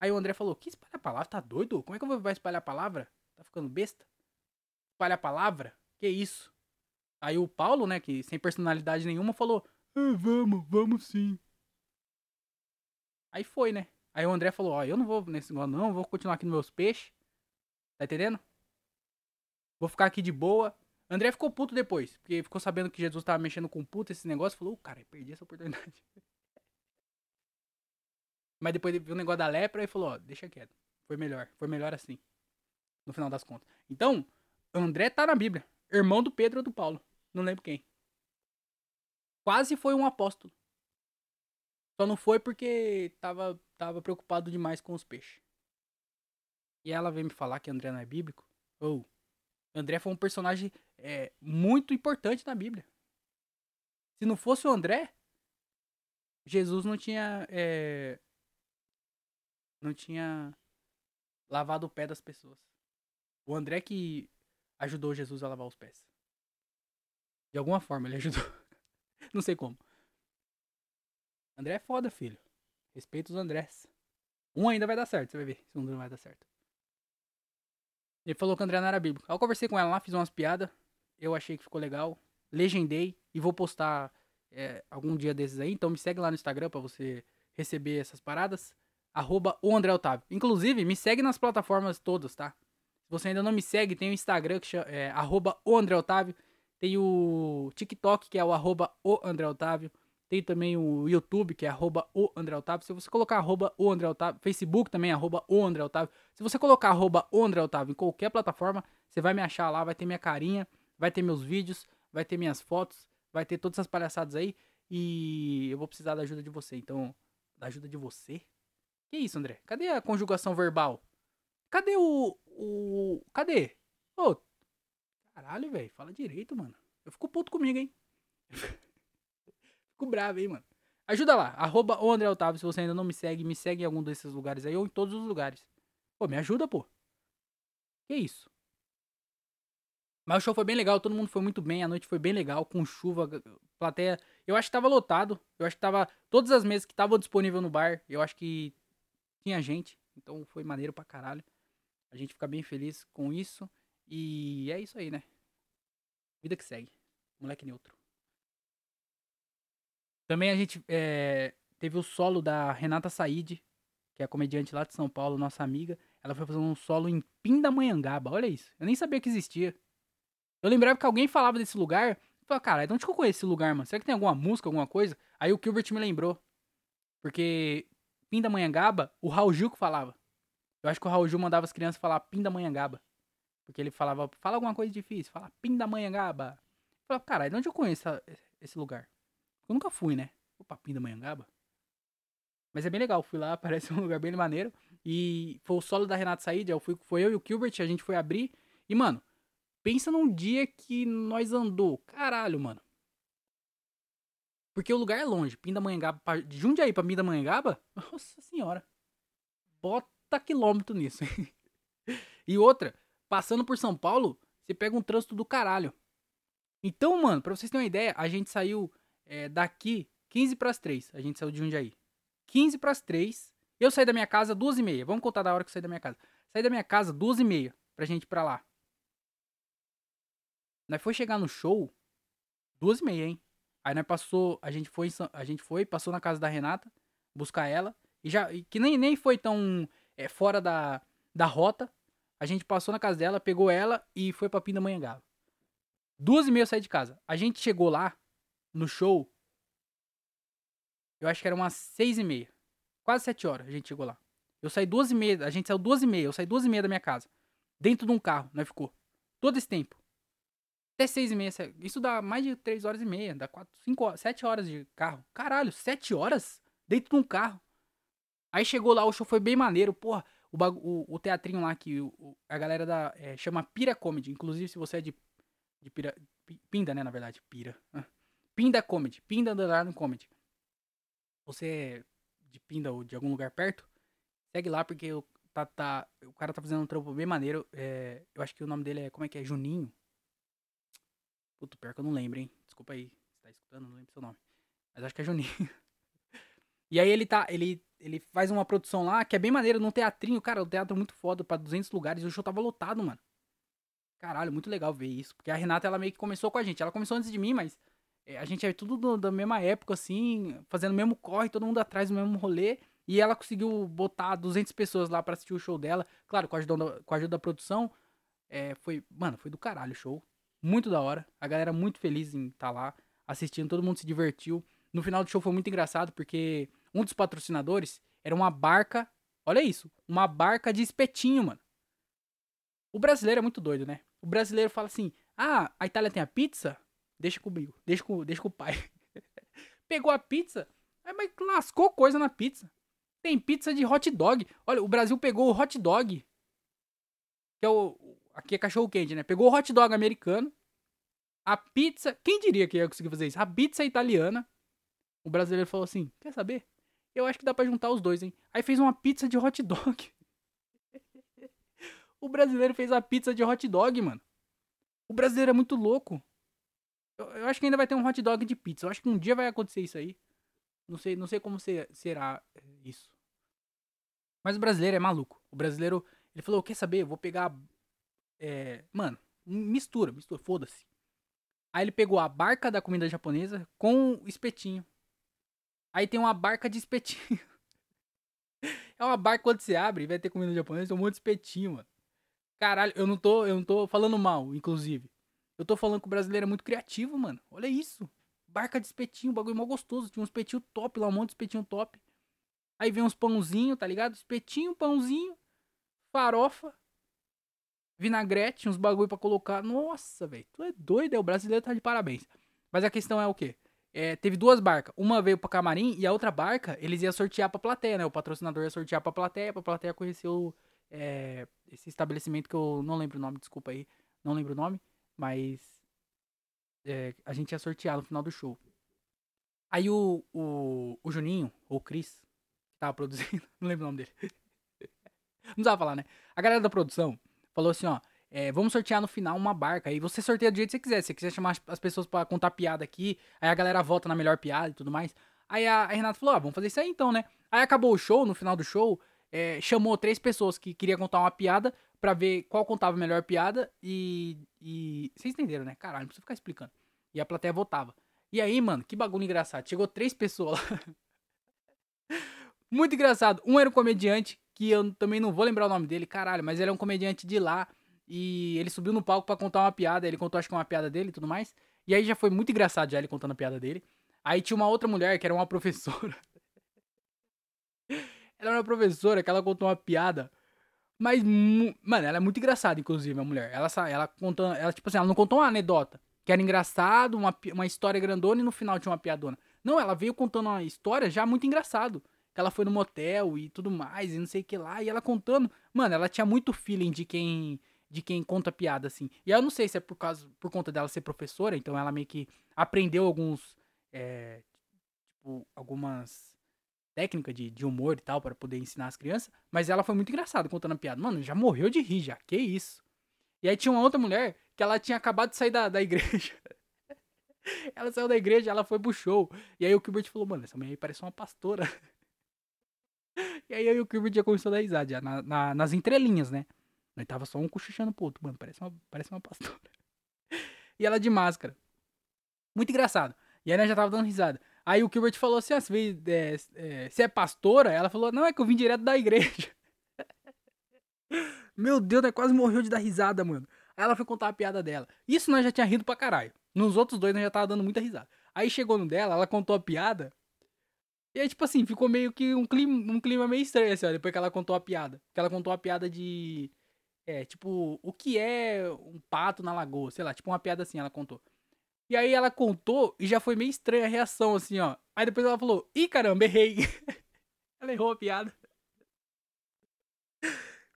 S1: Aí o André falou: Que espalhar a palavra? Tá doido? Como é que eu vou espalhar a palavra? Tá ficando besta? Espalhar a palavra? Que isso? Aí o Paulo, né, que sem personalidade nenhuma, falou: ah, Vamos, vamos sim. Aí foi, né? Aí o André falou: Ó, eu não vou nesse negócio, não, vou continuar aqui nos meus peixes. Tá entendendo? Vou ficar aqui de boa. André ficou puto depois, porque ficou sabendo que Jesus tava mexendo com puta esse negócio, falou, oh, cara, perdi essa oportunidade. [LAUGHS] Mas depois ele viu o negócio da lepra e falou, ó, deixa quieto. Foi melhor, foi melhor assim. No final das contas. Então, André tá na Bíblia. Irmão do Pedro ou do Paulo. Não lembro quem. Quase foi um apóstolo. Só não foi porque tava, tava preocupado demais com os peixes. E ela veio me falar que André não é bíblico. Ou, oh, André foi um personagem é, muito importante na Bíblia. Se não fosse o André, Jesus não tinha. É, não tinha lavado o pé das pessoas. O André que ajudou Jesus a lavar os pés. De alguma forma ele ajudou. [LAUGHS] Não sei como. André é foda, filho. Respeita os Andrés. Um ainda vai dar certo, você vai ver se um não vai dar certo. Ele falou que o André não era bíblico. Eu conversei com ela lá, fiz umas piadas. Eu achei que ficou legal. Legendei e vou postar é, algum dia desses aí. Então me segue lá no Instagram pra você receber essas paradas. Arroba o André Otávio. Inclusive, me segue nas plataformas todas, tá? Se você ainda não me segue, tem o Instagram que chama, é, arroba o André Otávio. Tem o TikTok, que é o arroba o André Otávio. Tem também o YouTube, que é arroba o André Otávio. Se você colocar arroba o André Otávio, Facebook também é arroba o André Otávio. Se você colocar arroba o André Otávio em qualquer plataforma, você vai me achar lá, vai ter minha carinha, vai ter meus vídeos, vai ter minhas fotos, vai ter todas essas palhaçadas aí. E eu vou precisar da ajuda de você. Então, da ajuda de você? Que isso, André? Cadê a conjugação verbal? Cadê o. o cadê? Ô, caralho, velho. Fala direito, mano. Eu fico puto comigo, hein? [LAUGHS] fico bravo, hein, mano. Ajuda lá, arroba o André Otávio, se você ainda não me segue, me segue em algum desses lugares aí, ou em todos os lugares. Pô, me ajuda, pô. Que isso? Mas o show foi bem legal, todo mundo foi muito bem, a noite foi bem legal, com chuva, plateia. Eu acho que tava lotado, eu acho que tava. Todas as mesas que estavam disponíveis no bar, eu acho que tinha gente, então foi maneiro pra caralho. A gente fica bem feliz com isso. E é isso aí, né? Vida que segue. Moleque neutro. Também a gente é, teve o solo da Renata Said, que é a comediante lá de São Paulo, nossa amiga. Ela foi fazer um solo em Pindamonhangaba. Olha isso. Eu nem sabia que existia. Eu lembrava que alguém falava desse lugar. Eu falei, cara, de onde que eu conheço esse lugar, mano? Será que tem alguma música, alguma coisa? Aí o Gilbert me lembrou. Porque Pindamonhangaba, o Raul Gil que falava. Eu acho que o Raul Gil mandava as crianças falar Pindamonhangaba. Porque ele falava, fala alguma coisa difícil, fala Pindamonhangaba. Eu falava, cara, de onde eu conheço esse lugar? Eu nunca fui, né? O Papinho da Manhangaba. Mas é bem legal, fui lá, [LAUGHS] parece um lugar bem maneiro. E foi o solo da Renata Said, eu fui, foi eu e o Gilbert, a gente foi abrir. E, mano, pensa num dia que nós andou. Caralho, mano. Porque o lugar é longe. Pindamonhangaba, de Jundiaí pra Pindamonhangaba, nossa senhora. Bota quilômetro nisso. [LAUGHS] e outra, passando por São Paulo, você pega um trânsito do caralho. Então, mano, pra vocês terem uma ideia, a gente saiu é, daqui 15 para as 3. A gente saiu de Jundiaí. 15 para as 3. Eu saí da minha casa 2 e meia. Vamos contar da hora que eu saí da minha casa. Saí da minha casa 2 e meia pra gente ir pra lá. Nós foi chegar no show 2 e meia, hein? Aí nós passou, a gente foi, a gente foi, passou na casa da Renata, buscar ela. E já, que nem, nem foi tão é, fora da, da rota. A gente passou na casa dela, pegou ela e foi pra Pindamonhangaba. Duas e meia eu saí de casa. A gente chegou lá, no show, eu acho que era umas seis e meia. Quase sete horas a gente chegou lá. Eu saí duas e meia, a gente saiu duas e meia, eu saí duas e meia da minha casa. Dentro de um carro, né? Ficou. Todo esse tempo. Até seis e meia. Isso dá mais de três horas e meia. Dá quatro, cinco horas, sete horas de carro. Caralho, sete horas? Dentro de um carro. Aí chegou lá, o show foi bem maneiro. Porra, o, o, o teatrinho lá que o, a galera da. É, chama Pira Comedy. Inclusive, se você é de. de pira, pinda, né? Na verdade, Pira. Pinda Comedy, Pinda Underline Comedy. Você é de Pinda ou de algum lugar perto, segue lá porque o, tá, tá, o cara tá fazendo um trampo bem maneiro. É, eu acho que o nome dele é, como é que é? Juninho? Puto, pior que eu não lembro, hein? Desculpa aí, você tá escutando, não lembro seu nome. Mas acho que é Juninho. [LAUGHS] e aí ele tá, ele, ele faz uma produção lá que é bem maneiro, num teatrinho. Cara, o teatro é muito foda, pra 200 lugares e o show tava lotado, mano. Caralho, muito legal ver isso. Porque a Renata, ela meio que começou com a gente. Ela começou antes de mim, mas é, a gente é tudo do, da mesma época, assim, fazendo o mesmo corre, todo mundo atrás do mesmo rolê. E ela conseguiu botar 200 pessoas lá para assistir o show dela. Claro, com a ajuda, da, com a ajuda da produção. É, foi, mano, foi do caralho o show. Muito da hora. A galera muito feliz em estar tá lá assistindo, todo mundo se divertiu. No final do show foi muito engraçado porque um dos patrocinadores era uma barca. Olha isso, uma barca de espetinho, mano. O brasileiro é muito doido, né? O brasileiro fala assim: ah, a Itália tem a pizza? Deixa comigo. Deixa com, deixa com o pai. [LAUGHS] Pegou a pizza, mas lascou coisa na pizza. Tem pizza de hot dog. Olha, o Brasil pegou o hot dog. Que é o. Aqui é cachorro quente, né? Pegou o hot dog americano. A pizza. Quem diria que ia conseguir fazer isso? A pizza italiana. O brasileiro falou assim: Quer saber? Eu acho que dá pra juntar os dois, hein? Aí fez uma pizza de hot dog. [LAUGHS] O brasileiro fez a pizza de hot dog, mano. O brasileiro é muito louco. Eu, eu, acho que ainda vai ter um hot dog de pizza. Eu acho que um dia vai acontecer isso aí. Não sei, não sei como ser, será é, isso. Mas o brasileiro é maluco. O brasileiro, ele falou, quer saber? Eu vou pegar... É, mano, mistura, mistura, foda-se. Aí ele pegou a barca da comida japonesa com o espetinho. Aí tem uma barca de espetinho. [LAUGHS] é uma barca quando você abre vai ter comida japonesa, tem um monte de espetinho, mano. Caralho, eu não tô, eu não tô falando mal, inclusive. Eu tô falando que o brasileiro é muito criativo, mano. Olha isso. Barca de espetinho, bagulho mó gostoso. Tinha um espetinho top lá, um monte de espetinho top. Aí vem uns pãozinho, tá ligado? Espetinho, pãozinho, farofa, vinagrete, uns bagulho para colocar. Nossa, velho, tu é doido, é o brasileiro tá de parabéns. Mas a questão é o quê? É, teve duas barcas. Uma veio pra camarim e a outra barca eles iam sortear pra plateia, né? O patrocinador ia sortear pra plateia, pra plateia conhecer o, é, esse estabelecimento que eu não lembro o nome, desculpa aí. Não lembro o nome, mas é, a gente ia sortear no final do show. Aí o, o, o Juninho, ou o Cris, que tava produzindo, [LAUGHS] não lembro o nome dele. [LAUGHS] não precisava falar, né? A galera da produção falou assim, ó, é, vamos sortear no final uma barca. Aí você sorteia do jeito que você quiser. Se você quiser chamar as pessoas para contar piada aqui, aí a galera vota na melhor piada e tudo mais. Aí a, a Renata falou: ah, vamos fazer isso aí então, né? Aí acabou o show, no final do show, é, chamou três pessoas que queriam contar uma piada para ver qual contava a melhor piada e, e. Vocês entenderam, né? Caralho, não precisa ficar explicando. E a plateia votava. E aí, mano, que bagulho engraçado. Chegou três pessoas lá. [LAUGHS] Muito engraçado. Um era um comediante, que eu também não vou lembrar o nome dele, caralho, mas ele é um comediante de lá. E ele subiu no palco para contar uma piada. Ele contou, acho que uma piada dele e tudo mais. E aí já foi muito engraçado já ele contando a piada dele. Aí tinha uma outra mulher que era uma professora. [LAUGHS] ela era uma professora que ela contou uma piada. Mas, mano, ela é muito engraçada, inclusive, a mulher. Ela, ela contando. Ela, tipo assim, ela não contou uma anedota. Que era engraçado, uma, uma história grandona e no final tinha uma piadona. Não, ela veio contando uma história já muito engraçado. Que ela foi no motel e tudo mais, e não sei o que lá. E ela contando. Mano, ela tinha muito feeling de quem de quem conta piada, assim. E eu não sei se é por causa, por conta dela ser professora, então ela meio que aprendeu alguns, é, tipo, algumas técnicas de, de humor e tal, para poder ensinar as crianças, mas ela foi muito engraçada contando a piada. Mano, já morreu de rir já, que isso. E aí tinha uma outra mulher que ela tinha acabado de sair da, da igreja. [LAUGHS] ela saiu da igreja, ela foi pro show. E aí o Gilbert falou, mano, essa mulher aí parece uma pastora. [LAUGHS] e aí, o Gilbert já começou a dar risada, já, na, na, nas entrelinhas, né? Nós tava só um cochichando pro outro, mano. Parece uma, parece uma pastora. [LAUGHS] e ela de máscara. Muito engraçado. E aí nós já tava dando risada. Aí o Gilbert falou assim: ah, você, veio, é, é, é pastora? Ela falou: não, é que eu vim direto da igreja. [LAUGHS] Meu Deus, nós quase morreu de dar risada, mano. Aí ela foi contar a piada dela. Isso nós já tinha rido pra caralho. Nos outros dois nós já tava dando muita risada. Aí chegou no dela, ela contou a piada. E aí, tipo assim, ficou meio que um clima, um clima meio estranho, assim, ó, depois que ela contou a piada. Que ela contou a piada de. É, tipo, o que é um pato na lagoa? Sei lá, tipo uma piada assim, ela contou. E aí ela contou e já foi meio estranha a reação, assim, ó. Aí depois ela falou, ih, caramba, errei. [LAUGHS] ela errou a piada.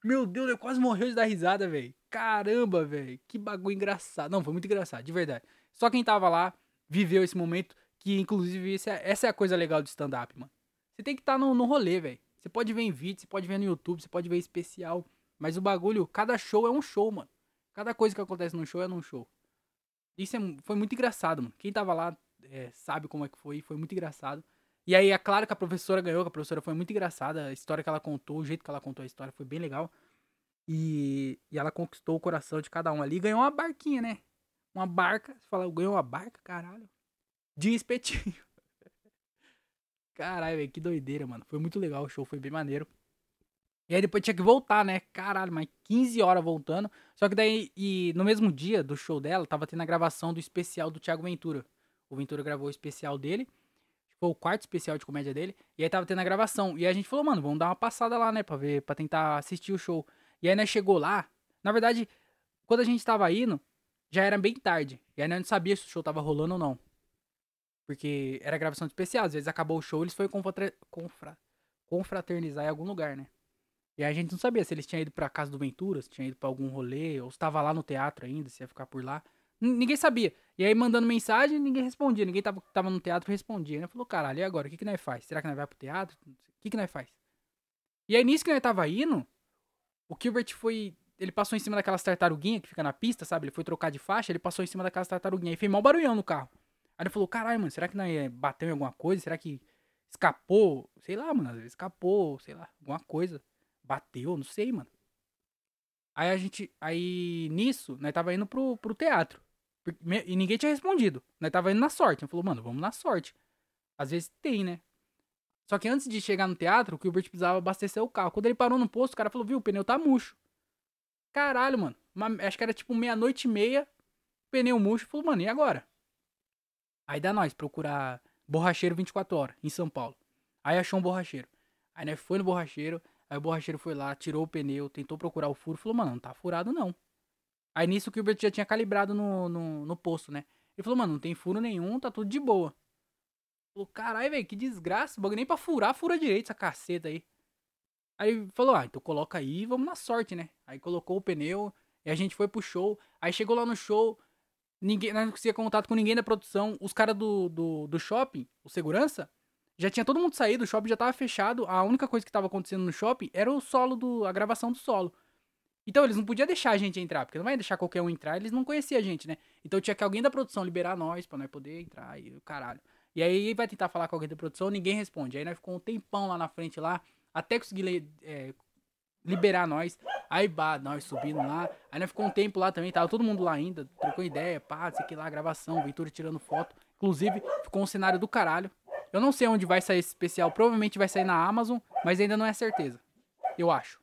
S1: Meu Deus, eu quase morreu de dar risada, velho. Caramba, velho. Que bagulho engraçado. Não, foi muito engraçado, de verdade. Só quem tava lá viveu esse momento, que inclusive é, essa é a coisa legal do stand-up, mano. Você tem que estar tá no, no rolê, velho. Você pode ver em vídeo, você pode ver no YouTube, você pode ver especial. Mas o bagulho, cada show é um show, mano. Cada coisa que acontece num show é num show. Isso é, foi muito engraçado, mano. Quem tava lá é, sabe como é que foi, foi muito engraçado. E aí é claro que a professora ganhou, que a professora foi muito engraçada. A história que ela contou, o jeito que ela contou a história foi bem legal. E, e ela conquistou o coração de cada um ali. Ganhou uma barquinha, né? Uma barca. Você fala, ganhou uma barca? Caralho. De espetinho. [LAUGHS] Caralho, velho, que doideira, mano. Foi muito legal, o show foi bem maneiro. E aí depois tinha que voltar, né? Caralho, mas 15 horas voltando. Só que daí, e no mesmo dia do show dela, tava tendo a gravação do especial do Thiago Ventura. O Ventura gravou o especial dele. Foi o quarto especial de comédia dele. E aí tava tendo a gravação. E a gente falou, mano, vamos dar uma passada lá, né? Pra ver, pra tentar assistir o show. E aí, né, chegou lá. Na verdade, quando a gente tava indo, já era bem tarde. E aí, nós não sabia se o show tava rolando ou não. Porque era gravação de especial. Às vezes acabou o show, eles foram confraternizar em algum lugar, né? E a gente não sabia se eles tinham ido pra casa do Ventura, se tinham ido pra algum rolê, ou se tava lá no teatro ainda, se ia ficar por lá. N ninguém sabia. E aí, mandando mensagem, ninguém respondia. Ninguém tava, tava no teatro respondia. Né? Falou, caralho, e agora? O que, que nós faz? Será que nós vai pro teatro? O que, que nós faz? E aí, nisso que nós tava indo, o Gilbert foi ele passou em cima daquelas tartaruguinhas que fica na pista, sabe? Ele foi trocar de faixa, ele passou em cima daquelas tartaruguinhas e fez mal barulhão no carro. Aí ele falou, caralho, mano, será que não é, bateu em alguma coisa? Será que escapou? Sei lá, mano, escapou, sei lá, alguma coisa. Bateu, não sei, mano. Aí a gente, aí nisso, nós tava indo pro, pro teatro. E ninguém tinha respondido. Nós tava indo na sorte. Ele falou, mano, vamos na sorte. Às vezes tem, né? Só que antes de chegar no teatro, o Gilbert precisava abastecer o carro. Quando ele parou no posto, o cara falou, viu, o pneu tá murcho. Caralho, mano. Uma, acho que era tipo meia-noite e meia, pneu murcho. Falou, mano, e agora? Aí dá nós procurar borracheiro 24 horas, em São Paulo. Aí achou um borracheiro. Aí nós foi no borracheiro, aí o borracheiro foi lá, tirou o pneu, tentou procurar o furo, falou, mano, não tá furado não. Aí nisso o Gilbert já tinha calibrado no, no, no posto, né? Ele falou, mano, não tem furo nenhum, tá tudo de boa. Falou, caralho, velho, que desgraça. O nem pra furar, fura direito essa caceta aí. Aí falou, ah, então coloca aí vamos na sorte, né? Aí colocou o pneu e a gente foi pro show. Aí chegou lá no show, ninguém, não conseguia contato com ninguém da produção. Os caras do, do, do shopping, o segurança, já tinha todo mundo saído, o shopping já tava fechado. A única coisa que tava acontecendo no shopping era o solo do. a gravação do solo. Então eles não podiam deixar a gente entrar, porque não vai deixar qualquer um entrar, eles não conheciam a gente, né? Então tinha que alguém da produção liberar nós pra nós poder entrar e o caralho. E aí vai tentar falar com alguém da produção, ninguém responde. Aí nós ficou um tempão lá na frente lá, até conseguir é, liberar nós. Aí, bah, nós subindo lá. Aí nós ficou um tempo lá também, tava todo mundo lá ainda, trocou ideia, pá, sei que lá, gravação, Ventura tirando foto. Inclusive, ficou um cenário do caralho. Eu não sei onde vai sair esse especial, provavelmente vai sair na Amazon, mas ainda não é certeza. Eu acho.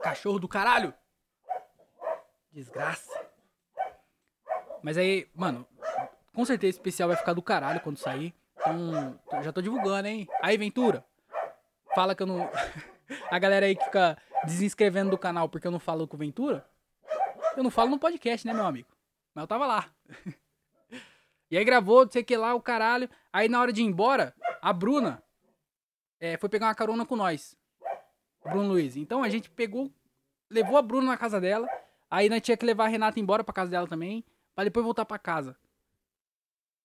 S1: Cachorro do caralho! Desgraça. Mas aí, mano, com certeza esse especial vai ficar do caralho quando sair. Então, já tô divulgando, hein? Aí, Ventura. Fala que eu não. [LAUGHS] A galera aí que fica desinscrevendo do canal porque eu não falo com Ventura. Eu não falo no podcast, né, meu amigo? Mas eu tava lá. [LAUGHS] E aí gravou, não sei o que lá, o caralho. Aí na hora de ir embora, a Bruna é, foi pegar uma carona com nós. Bruno Luiz. Então a gente pegou, levou a Bruna na casa dela. Aí nós tinha que levar a Renata embora pra casa dela também. Pra depois voltar pra casa.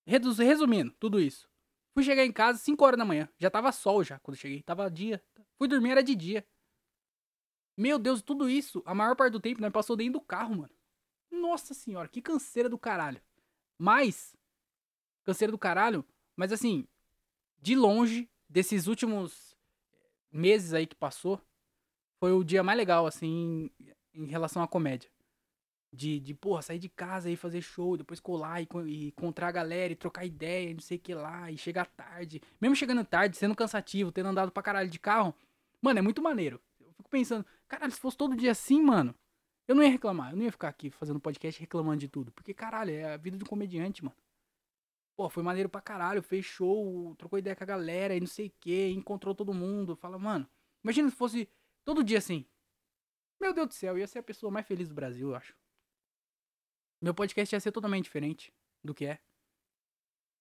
S1: Resumindo, tudo isso. Fui chegar em casa 5 horas da manhã. Já tava sol já quando cheguei. Tava dia. Fui dormir, era de dia. Meu Deus, tudo isso, a maior parte do tempo, nós passou dentro do carro, mano. Nossa senhora, que canseira do caralho. Mas, canseira do caralho, mas assim, de longe, desses últimos meses aí que passou, foi o dia mais legal, assim, em relação à comédia. De, de, porra, sair de casa e fazer show, depois colar e, e encontrar a galera e trocar ideia, não sei o que lá, e chegar tarde. Mesmo chegando tarde, sendo cansativo, tendo andado pra caralho de carro, mano, é muito maneiro. Eu fico pensando, caralho, se fosse todo dia assim, mano, eu não ia reclamar. Eu não ia ficar aqui fazendo podcast reclamando de tudo. Porque, caralho, é a vida de um comediante, mano. Pô, foi maneiro pra caralho, fez show, trocou ideia com a galera e não sei o que, encontrou todo mundo. Fala, mano, imagina se fosse todo dia assim. Meu Deus do céu, ia ser a pessoa mais feliz do Brasil, eu acho. Meu podcast ia ser totalmente diferente do que é.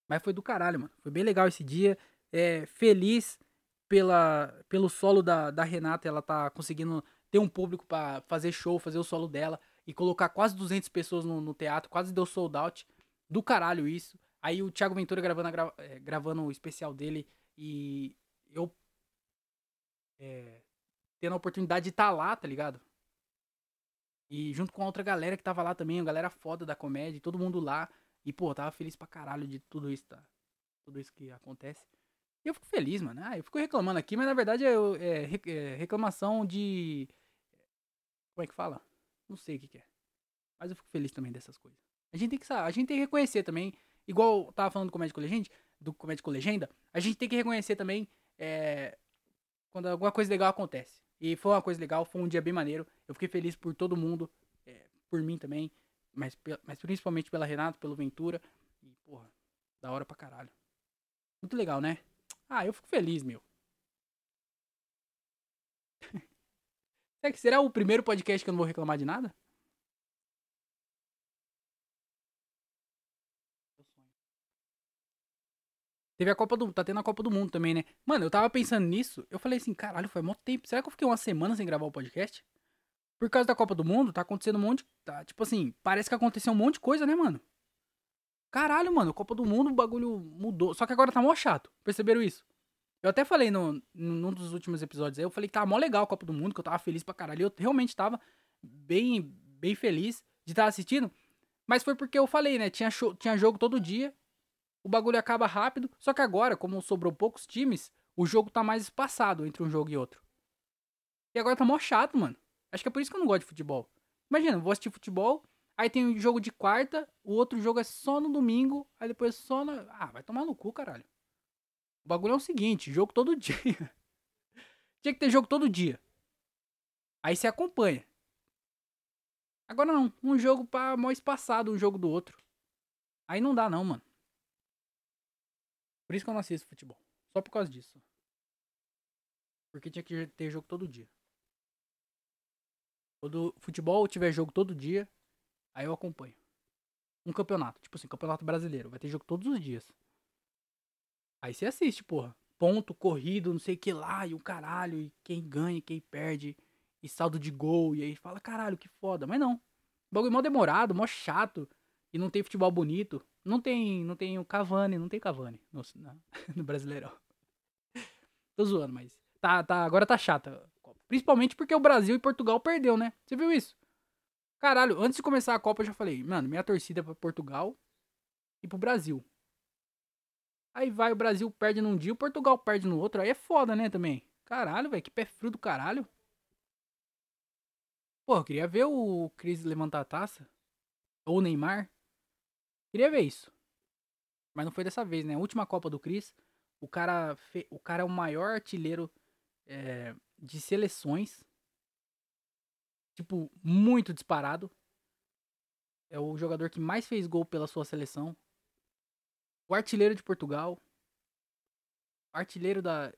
S1: Mas foi do caralho, mano. Foi bem legal esse dia. É, feliz pela, pelo solo da, da Renata. Ela tá conseguindo ter um público para fazer show, fazer o solo dela. E colocar quase 200 pessoas no, no teatro. Quase deu sold out. Do caralho isso. Aí o Thiago Ventura gravando, gra, é, gravando o especial dele. E eu. É, tendo a oportunidade de estar tá lá, tá ligado? E junto com a outra galera que tava lá também, a galera foda da comédia, todo mundo lá. E, pô, tava feliz pra caralho de tudo isso, tá? Tudo isso que acontece. E eu fico feliz, mano. Ah, eu fico reclamando aqui, mas na verdade é, é, é reclamação de. Como é que fala? Não sei o que, que, é. Mas eu fico feliz também dessas coisas. A gente tem que a gente tem que reconhecer também, igual eu tava falando do Comédia com Legenda, do Comédia com Legenda, a gente tem que reconhecer também é, quando alguma coisa legal acontece. E foi uma coisa legal, foi um dia bem maneiro. Eu fiquei feliz por todo mundo, é, por mim também, mas, mas principalmente pela Renata, pelo Ventura. E, porra, da hora pra caralho. Muito legal, né? Ah, eu fico feliz, meu. [LAUGHS] será que será o primeiro podcast que eu não vou reclamar de nada? Teve a Copa do Tá tendo a Copa do Mundo também, né? Mano, eu tava pensando nisso. Eu falei assim, caralho, foi mó tempo. Será que eu fiquei uma semana sem gravar o podcast? Por causa da Copa do Mundo, tá acontecendo um monte. Tá, tipo assim, parece que aconteceu um monte de coisa, né, mano? Caralho, mano, Copa do Mundo, o bagulho mudou. Só que agora tá mó chato. Perceberam isso? Eu até falei no, num dos últimos episódios aí, eu falei que tava mó legal a Copa do Mundo, que eu tava feliz pra caralho. Eu realmente tava bem, bem feliz de estar assistindo. Mas foi porque eu falei, né? Tinha, show, tinha jogo todo dia. O bagulho acaba rápido. Só que agora, como sobrou poucos times, o jogo tá mais espaçado entre um jogo e outro. E agora tá mó chato, mano. Acho que é por isso que eu não gosto de futebol. Imagina, vou assistir futebol, aí tem um jogo de quarta, o outro jogo é só no domingo, aí depois só na. Ah, vai tomar no cu, caralho. O bagulho é o seguinte, jogo todo [LAUGHS] dia. Tinha que ter jogo todo dia. Aí você acompanha. Agora não, um jogo para mó espaçado um jogo do outro. Aí não dá não, mano. Por isso que eu não assisto futebol. Só por causa disso. Porque tinha que ter jogo todo dia. Quando futebol tiver jogo todo dia, aí eu acompanho. Um campeonato, tipo assim, campeonato brasileiro, vai ter jogo todos os dias. Aí você assiste, porra. Ponto, corrido, não sei o que lá, e o caralho, e quem ganha, quem perde, e saldo de gol, e aí fala, caralho, que foda. Mas não. O bagulho mó demorado, mó chato, e não tem futebol bonito. Não tem, não tem o Cavani, não tem Cavani no, [LAUGHS] no Brasileirão. Tô zoando, mas tá, tá, agora tá chata. Principalmente porque o Brasil e Portugal perdeu, né? Você viu isso? Caralho, antes de começar a Copa eu já falei, mano, minha torcida é pra Portugal e pro Brasil. Aí vai, o Brasil perde num dia, o Portugal perde no outro. Aí é foda, né, também. Caralho, velho, que pé frio do caralho. Pô, eu queria ver o Cris levantar a taça. Ou o Neymar. Queria ver isso. Mas não foi dessa vez, né? A última Copa do Cris, o cara, fe... o cara é o maior artilheiro é, de seleções. Tipo, muito disparado. É o jogador que mais fez gol pela sua seleção. O artilheiro de Portugal. Artilheiro da.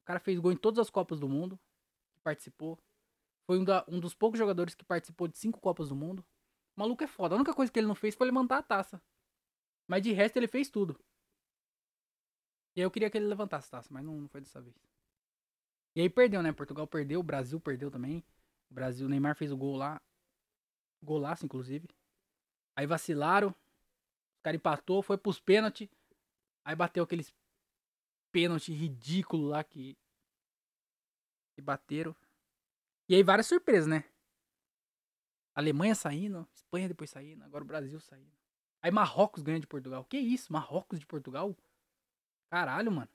S1: O cara fez gol em todas as Copas do Mundo. Que participou. Foi um, da... um dos poucos jogadores que participou de cinco Copas do Mundo. O maluco é foda. A única coisa que ele não fez foi levantar a taça. Mas de resto ele fez tudo. E aí eu queria que ele levantasse taça, mas não, não foi dessa vez. E aí perdeu, né? Portugal perdeu, o Brasil perdeu também. O Brasil, o Neymar fez o gol lá. Golaço, inclusive. Aí vacilaram. O cara empatou, foi pros pênaltis. Aí bateu aqueles pênalti ridículo lá que. que bateram. E aí várias surpresas, né? Alemanha saindo, Espanha depois saindo, agora o Brasil saindo. Aí Marrocos ganha de Portugal. Que isso? Marrocos de Portugal? Caralho, mano.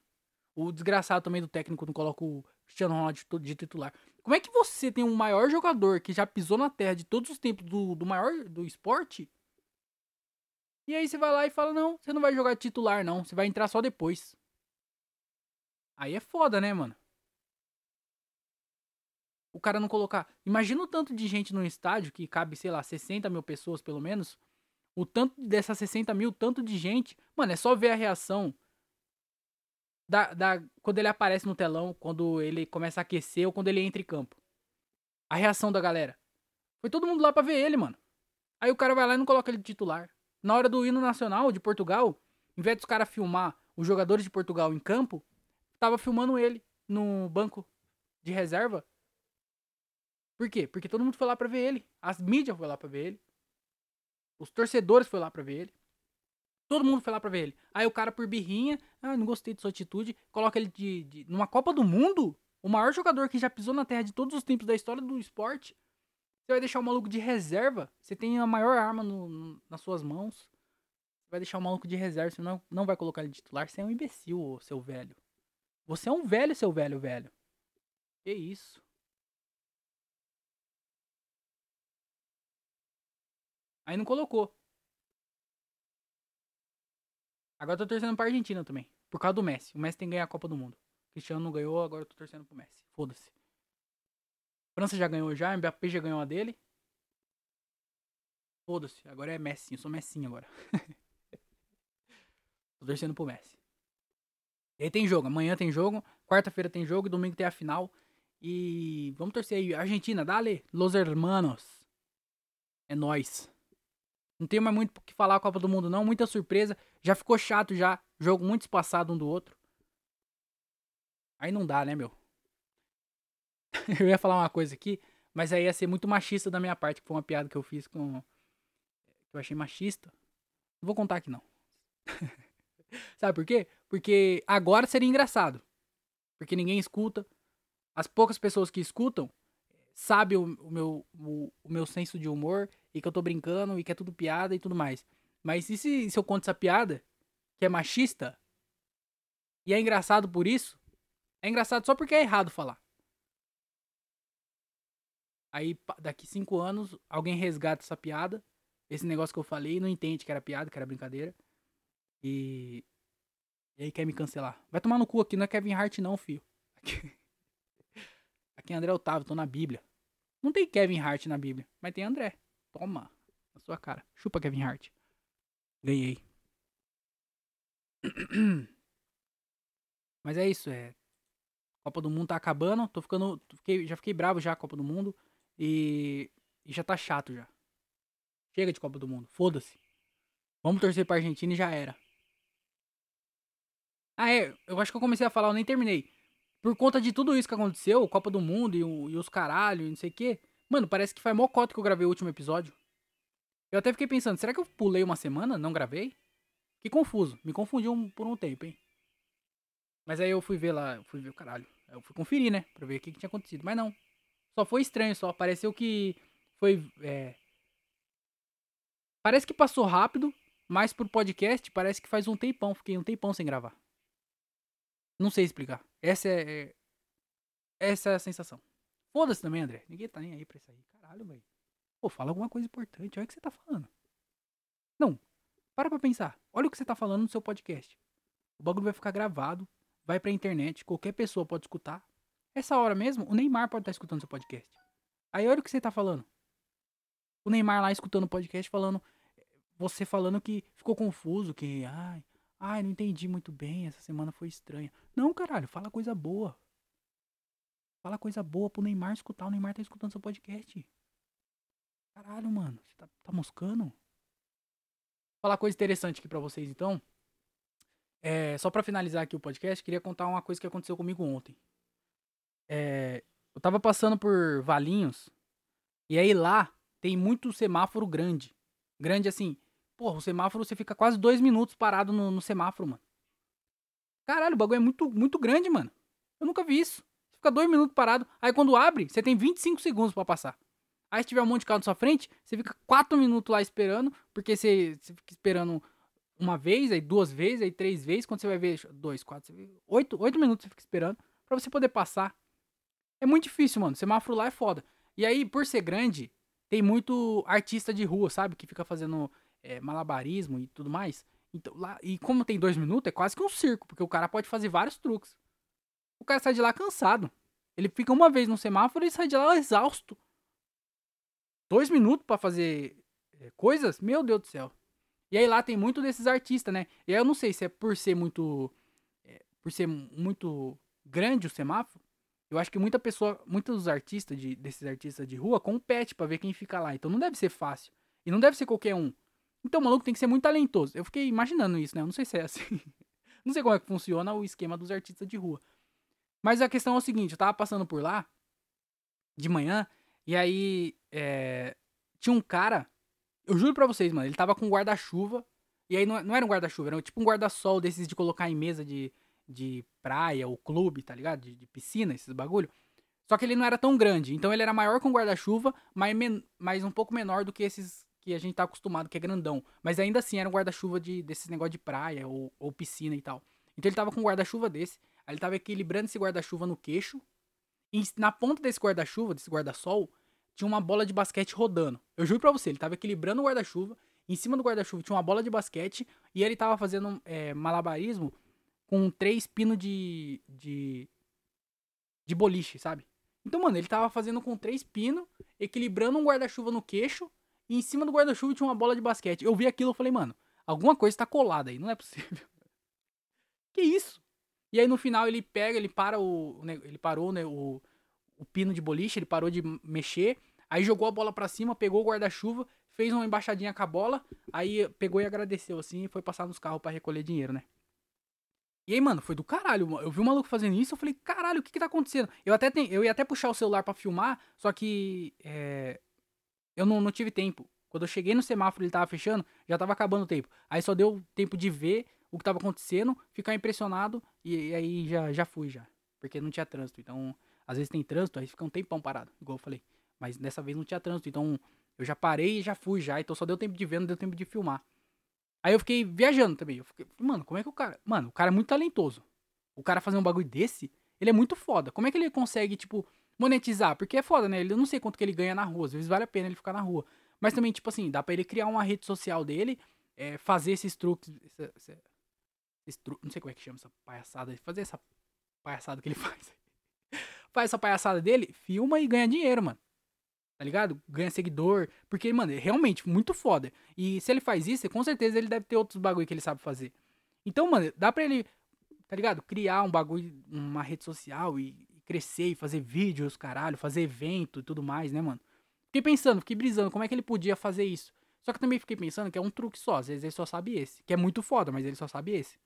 S1: O desgraçado também do técnico não coloca o Cristiano Ronaldo de titular. Como é que você tem um maior jogador que já pisou na terra de todos os tempos do, do maior do esporte? E aí você vai lá e fala: Não, você não vai jogar titular, não. Você vai entrar só depois. Aí é foda, né, mano? O cara não colocar. Imagina o tanto de gente no estádio que cabe, sei lá, 60 mil pessoas pelo menos. O tanto dessas 60 mil, tanto de gente. Mano, é só ver a reação da, da, quando ele aparece no telão, quando ele começa a aquecer ou quando ele entra em campo. A reação da galera. Foi todo mundo lá pra ver ele, mano. Aí o cara vai lá e não coloca ele de titular. Na hora do hino nacional de Portugal, em vez dos caras filmar os jogadores de Portugal em campo, tava filmando ele no banco de reserva. Por quê? Porque todo mundo foi lá pra ver ele. As mídias foi lá pra ver ele. Os torcedores foi lá pra ver ele. Todo mundo foi lá pra ver ele. Aí o cara, por birrinha, ah, não gostei de sua atitude, coloca ele de, de, numa Copa do Mundo, o maior jogador que já pisou na terra de todos os tempos da história do esporte. Você vai deixar o maluco de reserva? Você tem a maior arma no, no, nas suas mãos. Você vai deixar o maluco de reserva, você não, não vai colocar ele de titular. Você é um imbecil, seu velho. Você é um velho, seu velho, velho. Que isso? Aí não colocou. Agora eu tô torcendo pra Argentina também. Por causa do Messi. O Messi tem que ganhar a Copa do Mundo. O Cristiano não ganhou, agora eu tô torcendo pro Messi. Foda-se. França já ganhou já, Mbappé já ganhou a dele. Foda-se, agora é Messi, eu sou Messi agora. [LAUGHS] tô torcendo pro Messi. E aí tem jogo, amanhã tem jogo, quarta-feira tem jogo, domingo tem a final. E vamos torcer aí. Argentina, dale, los hermanos. É nós. Não tenho mais muito o que falar a Copa do Mundo, não. Muita surpresa. Já ficou chato já. Jogo muito espaçado um do outro. Aí não dá, né, meu? [LAUGHS] eu ia falar uma coisa aqui, mas aí ia ser muito machista da minha parte, que foi uma piada que eu fiz com. que eu achei machista. Não vou contar aqui não. [LAUGHS] Sabe por quê? Porque agora seria engraçado. Porque ninguém escuta. As poucas pessoas que escutam sabem o, o meu, o, o, meu senso de humor e que eu tô brincando e que é tudo piada e tudo mais. Mas e se, se eu conto essa piada, que é machista, e é engraçado por isso, é engraçado só porque é errado falar. Aí, daqui cinco anos, alguém resgata essa piada, esse negócio que eu falei, não entende que era piada, que era brincadeira. E. E aí quer me cancelar. Vai tomar no cu aqui, não é Kevin Hart, não, filho. Aqui, [LAUGHS] aqui é André Otávio, tô na Bíblia. Não tem Kevin Hart na Bíblia, mas tem André. Toma, na sua cara. Chupa Kevin Hart. Ganhei. [CLEARS THROAT] Mas é isso, é. Copa do Mundo tá acabando. Tô ficando. Fiquei, já fiquei bravo já, Copa do Mundo. E, e já tá chato já. Chega de Copa do Mundo. Foda-se. Vamos torcer pra Argentina e já era. Ah, é. Eu acho que eu comecei a falar, eu nem terminei. Por conta de tudo isso que aconteceu, Copa do Mundo e, e os caralho, e não sei o quê. Mano, parece que faz mó cota que eu gravei o último episódio. Eu até fiquei pensando, será que eu pulei uma semana? Não gravei? Fiquei confuso. Me confundi um, por um tempo, hein? Mas aí eu fui ver lá, fui ver o caralho. Eu fui conferir, né? Pra ver o que, que tinha acontecido. Mas não. Só foi estranho, só. Pareceu que foi. É... Parece que passou rápido, mas pro podcast parece que faz um tempão. Fiquei um tempão sem gravar. Não sei explicar. Essa é. é essa é a sensação. Foda-se também, André. Ninguém tá nem aí pra isso aí. Caralho, velho. Pô, fala alguma coisa importante. Olha o que você tá falando. Não. Para pra pensar. Olha o que você tá falando no seu podcast. O bagulho vai ficar gravado vai pra internet, qualquer pessoa pode escutar. Essa hora mesmo, o Neymar pode estar tá escutando seu podcast. Aí olha o que você tá falando. O Neymar lá escutando o podcast falando. Você falando que ficou confuso, que. Ai, ai, não entendi muito bem, essa semana foi estranha. Não, caralho, fala coisa boa. Fala coisa boa pro Neymar escutar. O Neymar tá escutando seu podcast. Caralho, mano. Você tá, tá moscando? Vou falar coisa interessante aqui pra vocês, então. É, só para finalizar aqui o podcast, queria contar uma coisa que aconteceu comigo ontem. É, eu tava passando por Valinhos, e aí lá tem muito semáforo grande. Grande assim. Porra, o semáforo você fica quase dois minutos parado no, no semáforo, mano. Caralho, o bagulho é muito, muito grande, mano. Eu nunca vi isso. Fica dois minutos parado. Aí quando abre, você tem 25 segundos para passar. Aí se tiver um monte de carro na sua frente, você fica quatro minutos lá esperando, porque você, você fica esperando uma vez, aí duas vezes, aí três vezes. Quando você vai ver dois, quatro, oito, oito minutos você fica esperando para você poder passar. É muito difícil, mano. Semáforo lá é foda. E aí, por ser grande, tem muito artista de rua, sabe? Que fica fazendo é, malabarismo e tudo mais. Então, lá, e como tem dois minutos, é quase que um circo, porque o cara pode fazer vários truques. O cara sai de lá cansado. Ele fica uma vez no semáforo e sai de lá exausto. Dois minutos para fazer é, coisas? Meu Deus do céu. E aí lá tem muito desses artistas, né? E aí eu não sei se é por ser muito. É, por ser muito grande o semáforo. Eu acho que muita pessoa, muitos artistas de, desses artistas de rua compete para ver quem fica lá. Então não deve ser fácil. E não deve ser qualquer um. Então o maluco tem que ser muito talentoso. Eu fiquei imaginando isso, né? Eu não sei se é assim. [LAUGHS] não sei como é que funciona o esquema dos artistas de rua. Mas a questão é o seguinte, eu tava passando por lá de manhã, e aí é, tinha um cara eu juro pra vocês, mano, ele tava com um guarda-chuva. E aí não, não era um guarda-chuva, era tipo um guarda-sol desses de colocar em mesa de, de praia ou clube, tá ligado? De, de, piscina, esses bagulho. Só que ele não era tão grande. Então ele era maior com guarda-chuva, mas, mas um pouco menor do que esses que a gente tá acostumado, que é grandão. Mas ainda assim era um guarda-chuva de, desses negócio de praia ou, ou piscina e tal. Então ele tava com um guarda-chuva desse. Aí ele tava equilibrando esse guarda-chuva no queixo. E na ponta desse guarda-chuva, desse guarda-sol, tinha uma bola de basquete rodando. Eu juro pra você, ele tava equilibrando o guarda-chuva. Em cima do guarda-chuva tinha uma bola de basquete. E ele tava fazendo é, malabarismo com três pinos de, de. de boliche, sabe? Então, mano, ele tava fazendo com três pinos, equilibrando um guarda-chuva no queixo. E em cima do guarda-chuva tinha uma bola de basquete. Eu vi aquilo e falei, mano, alguma coisa tá colada aí, não é possível. [LAUGHS] que isso? E aí no final ele pega, ele para o. Ele parou, né? O, o pino de boliche, ele parou de mexer, aí jogou a bola para cima, pegou o guarda-chuva, fez uma embaixadinha com a bola, aí pegou e agradeceu assim e foi passar nos carros para recolher dinheiro, né? E aí, mano, foi do caralho. Eu vi um maluco fazendo isso, eu falei, caralho, o que que tá acontecendo? Eu até eu ia até puxar o celular para filmar, só que é, eu não, não tive tempo. Quando eu cheguei no semáforo, ele tava fechando, já tava acabando o tempo. Aí só deu tempo de ver o que tava acontecendo, ficar impressionado e, e aí já, já fui já. porque não tinha trânsito. Então, às vezes tem trânsito, aí fica um tempão parado, igual eu falei. Mas dessa vez não tinha trânsito, então eu já parei e já fui já, então só deu tempo de ver, não deu tempo de filmar. Aí eu fiquei viajando também. Eu fiquei, mano, como é que o cara. Mano, o cara é muito talentoso. O cara fazer um bagulho desse, ele é muito foda. Como é que ele consegue, tipo, monetizar? Porque é foda, né? Ele, eu não sei quanto que ele ganha na rua. Às vezes vale a pena ele ficar na rua. Mas também, tipo assim, dá pra ele criar uma rede social dele, é, fazer esses truques. Esse, esse tru, não sei como é que chama essa palhaçada. Fazer essa palhaçada que ele [LAUGHS] faz. faz essa palhaçada dele, filma e ganha dinheiro, mano tá ligado? Ganha seguidor. Porque, mano, é realmente muito foda. E se ele faz isso, com certeza ele deve ter outros bagulho que ele sabe fazer. Então, mano, dá pra ele, tá ligado? Criar um bagulho, uma rede social e crescer e fazer vídeos, caralho, fazer evento e tudo mais, né, mano? Fiquei pensando, fiquei brisando, como é que ele podia fazer isso? Só que também fiquei pensando que é um truque só, às vezes ele só sabe esse. Que é muito foda, mas ele só sabe esse.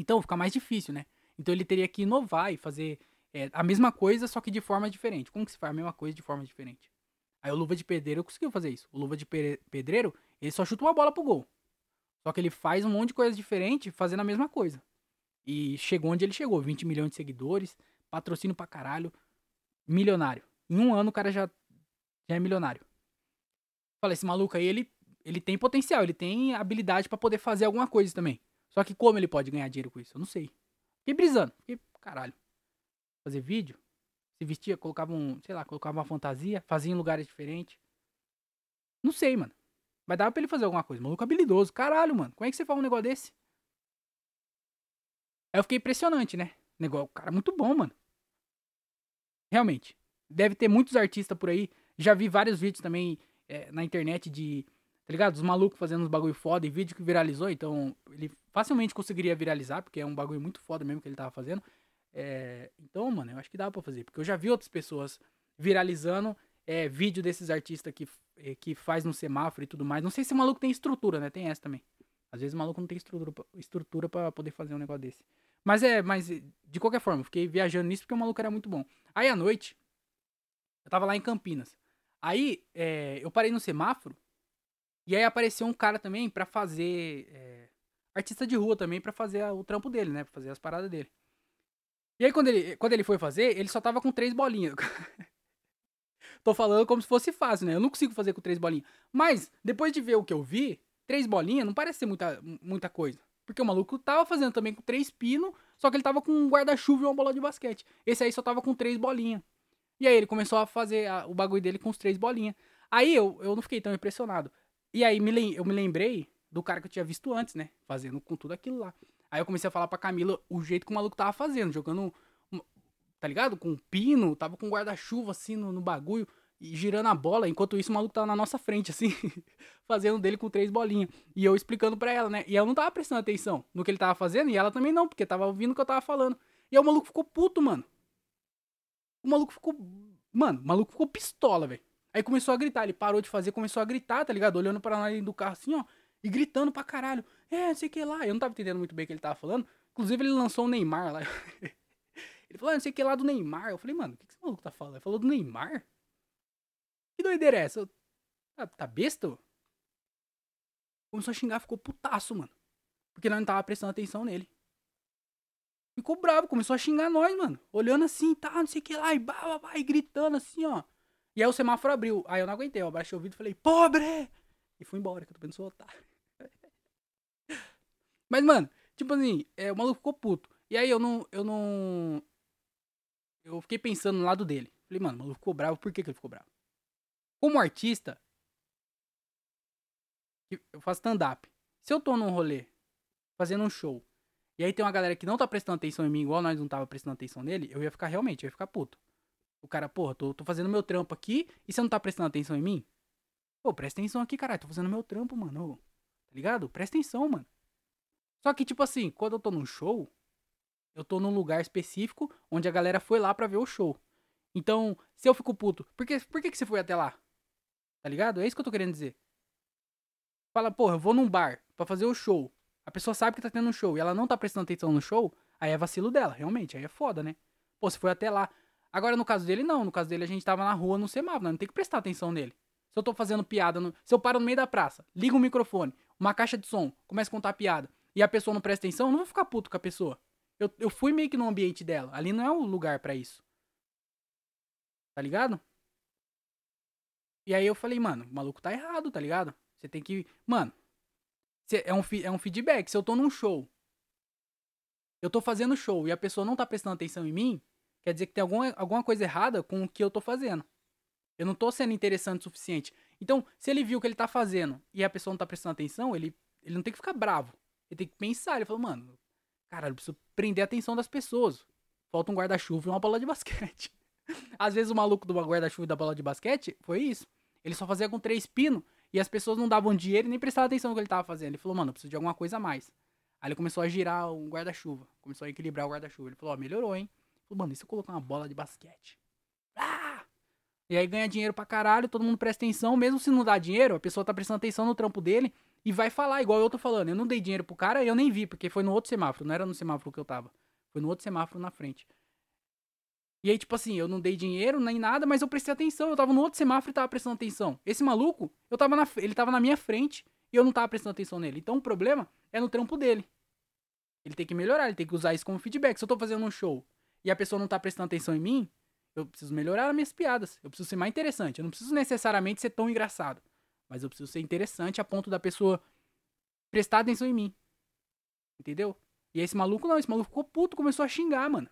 S1: Então fica mais difícil, né? Então ele teria que inovar e fazer é a mesma coisa, só que de forma diferente. Como que se faz a mesma coisa de forma diferente? Aí o Luva de Pedreiro conseguiu fazer isso. O Luva de Pedreiro, ele só chuta uma bola pro gol. Só que ele faz um monte de coisa diferente fazendo a mesma coisa. E chegou onde ele chegou. 20 milhões de seguidores, patrocínio pra caralho, milionário. Em um ano o cara já, já é milionário. Falei, esse maluco aí, ele, ele tem potencial, ele tem habilidade para poder fazer alguma coisa também. Só que como ele pode ganhar dinheiro com isso? Eu não sei. Fiquei brisando. Fiquei, caralho fazer vídeo, se vestia, colocava um, sei lá, colocava uma fantasia, fazia em lugares diferentes. Não sei, mano. Mas dava pra ele fazer alguma coisa. Maluco habilidoso. Caralho, mano. Como é que você faz um negócio desse? Aí eu fiquei impressionante, né? Negócio, o cara é muito bom, mano. Realmente. Deve ter muitos artistas por aí. Já vi vários vídeos também é, na internet de. Tá ligado? Os malucos fazendo uns bagulho foda e vídeo que viralizou. Então, ele facilmente conseguiria viralizar, porque é um bagulho muito foda mesmo que ele tava fazendo. É, então, mano, eu acho que dá pra fazer. Porque eu já vi outras pessoas viralizando é, vídeo desses artistas que, é, que faz no semáforo e tudo mais. Não sei se o maluco tem estrutura, né? Tem essa também. Às vezes o maluco não tem estrutura, estrutura pra poder fazer um negócio desse. Mas é, mas de qualquer forma, fiquei viajando nisso porque o maluco era muito bom. Aí à noite, eu tava lá em Campinas. Aí é, eu parei no semáforo e aí apareceu um cara também pra fazer. É, artista de rua também pra fazer o trampo dele, né? Pra fazer as paradas dele. E aí, quando ele, quando ele foi fazer, ele só tava com três bolinhas. [LAUGHS] Tô falando como se fosse fácil, né? Eu não consigo fazer com três bolinhas. Mas, depois de ver o que eu vi, três bolinhas não parece ser muita, muita coisa. Porque o maluco tava fazendo também com três pinos, só que ele tava com um guarda-chuva e uma bola de basquete. Esse aí só tava com três bolinhas. E aí ele começou a fazer a, o bagulho dele com os três bolinhas. Aí eu, eu não fiquei tão impressionado. E aí me, eu me lembrei do cara que eu tinha visto antes, né? Fazendo com tudo aquilo lá. Aí eu comecei a falar pra Camila o jeito que o maluco tava fazendo, jogando, tá ligado? Com um pino, tava com guarda-chuva assim no, no, bagulho e girando a bola. Enquanto isso, o maluco tava na nossa frente, assim, [LAUGHS] fazendo dele com três bolinhas. E eu explicando pra ela, né? E ela não tava prestando atenção no que ele tava fazendo e ela também não, porque tava ouvindo o que eu tava falando. E aí o maluco ficou puto, mano. O maluco ficou. Mano, o maluco ficou pistola, velho. Aí começou a gritar, ele parou de fazer, começou a gritar, tá ligado? Olhando para nós do carro assim, ó. E gritando pra caralho. É, não sei o que lá. Eu não tava entendendo muito bem o que ele tava falando. Inclusive, ele lançou o Neymar lá. [LAUGHS] ele falou, ah, não sei o que lá do Neymar. Eu falei, mano, o que, que esse maluco tá falando? Ele falou do Neymar? Que doideira é essa? Tá, tá besta? Começou a xingar, ficou putaço, mano. Porque nós não tava prestando atenção nele. Ficou bravo, começou a xingar nós, mano. Olhando assim, tá, não sei o que lá, e, bah, e gritando assim, ó. E aí o semáforo abriu. Aí eu não aguentei, eu abaixei o vidro e falei, pobre! E fui embora, que eu tô pensando otário. [LAUGHS] Mas, mano, tipo assim, é, o maluco ficou puto. E aí eu não. Eu não. Eu fiquei pensando no lado dele. Falei, mano, o maluco ficou bravo. Por que, que ele ficou bravo? Como artista, eu faço stand-up. Se eu tô num rolê, fazendo um show, e aí tem uma galera que não tá prestando atenção em mim, igual nós não tava prestando atenção nele, eu ia ficar realmente, eu ia ficar puto. O cara, porra, tô, tô fazendo meu trampo aqui e você não tá prestando atenção em mim? Pô, presta atenção aqui, caralho, tô fazendo meu trampo, mano. Tá ligado? Presta atenção, mano. Só que, tipo assim, quando eu tô num show, eu tô num lugar específico onde a galera foi lá pra ver o show. Então, se eu fico puto, por que, por que, que você foi até lá? Tá ligado? É isso que eu tô querendo dizer. Fala, porra, eu vou num bar pra fazer o show. A pessoa sabe que tá tendo um show e ela não tá prestando atenção no show, aí é vacilo dela, realmente, aí é foda, né? Pô, você foi até lá. Agora, no caso dele, não. No caso dele, a gente tava na rua no semáforo, não tem que prestar atenção nele. Se eu tô fazendo piada, no... se eu paro no meio da praça, ligo o microfone, uma caixa de som, começo a contar piada, e a pessoa não presta atenção, eu não vou ficar puto com a pessoa. Eu, eu fui meio que no ambiente dela. Ali não é o lugar pra isso. Tá ligado? E aí eu falei, mano, o maluco tá errado, tá ligado? Você tem que. Mano, é um, é um feedback. Se eu tô num show, eu tô fazendo show e a pessoa não tá prestando atenção em mim, quer dizer que tem alguma, alguma coisa errada com o que eu tô fazendo. Eu não tô sendo interessante o suficiente. Então, se ele viu o que ele tá fazendo e a pessoa não tá prestando atenção, ele, ele não tem que ficar bravo. Ele tem que pensar. Ele falou, mano, caralho, eu preciso prender a atenção das pessoas. Falta um guarda-chuva e uma bola de basquete. [LAUGHS] Às vezes o maluco do guarda-chuva e da bola de basquete foi isso. Ele só fazia com três pinos e as pessoas não davam dinheiro e nem prestavam atenção no que ele tava fazendo. Ele falou, mano, eu preciso de alguma coisa a mais. Aí ele começou a girar um guarda-chuva. Começou a equilibrar o guarda-chuva. Ele falou, ó, melhorou, hein? Falou, mano, e se eu colocar uma bola de basquete? Ah! E aí ganha dinheiro pra caralho, todo mundo presta atenção. Mesmo se não dá dinheiro, a pessoa tá prestando atenção no trampo dele e vai falar, igual eu tô falando. Eu não dei dinheiro pro cara e eu nem vi, porque foi no outro semáforo. Não era no semáforo que eu tava. Foi no outro semáforo na frente. E aí, tipo assim, eu não dei dinheiro nem nada, mas eu prestei atenção. Eu tava no outro semáforo e tava prestando atenção. Esse maluco, eu tava na, ele tava na minha frente e eu não tava prestando atenção nele. Então o problema é no trampo dele. Ele tem que melhorar, ele tem que usar isso como feedback. Se eu tô fazendo um show e a pessoa não tá prestando atenção em mim, eu preciso melhorar as minhas piadas. Eu preciso ser mais interessante. Eu não preciso necessariamente ser tão engraçado. Mas eu preciso ser interessante a ponto da pessoa prestar atenção em mim. Entendeu? E esse maluco não, esse maluco ficou puto, começou a xingar, mano.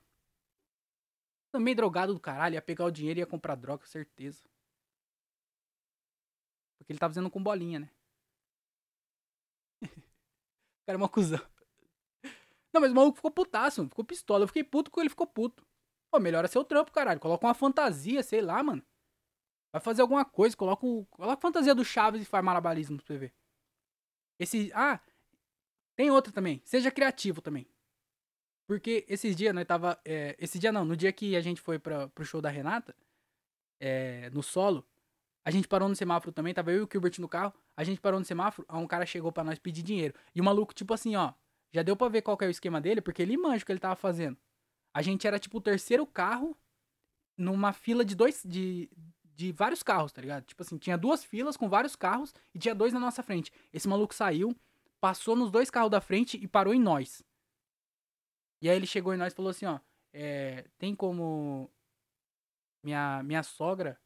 S1: Também drogado do caralho, ia pegar o dinheiro e ia comprar droga, certeza. Porque ele tava fazendo com bolinha, né? [LAUGHS] o cara é uma cuzão. Não, mas o maluco ficou putaço. Ficou pistola. Eu fiquei puto porque ele ficou puto. Pô, melhora seu trampo, caralho. Coloca uma fantasia, sei lá, mano. Vai fazer alguma coisa, coloca, o, coloca a fantasia do Chaves e faz malabarismo pra você ver. Esse. Ah, tem outra também. Seja criativo também. Porque esses dias nós tava. é, esse dia não, no dia que a gente foi pra, pro show da Renata, é, no solo, a gente parou no semáforo também, tava eu e o Gilbert no carro, a gente parou no semáforo, aí um cara chegou pra nós pedir dinheiro. E o maluco, tipo assim, ó, já deu pra ver qual que é o esquema dele, porque ele manja o que ele tava fazendo. A gente era tipo o terceiro carro numa fila de dois. De, de vários carros, tá ligado? Tipo assim, tinha duas filas com vários carros e tinha dois na nossa frente. Esse maluco saiu, passou nos dois carros da frente e parou em nós. E aí ele chegou em nós e falou assim, ó, é, tem como minha, minha sogra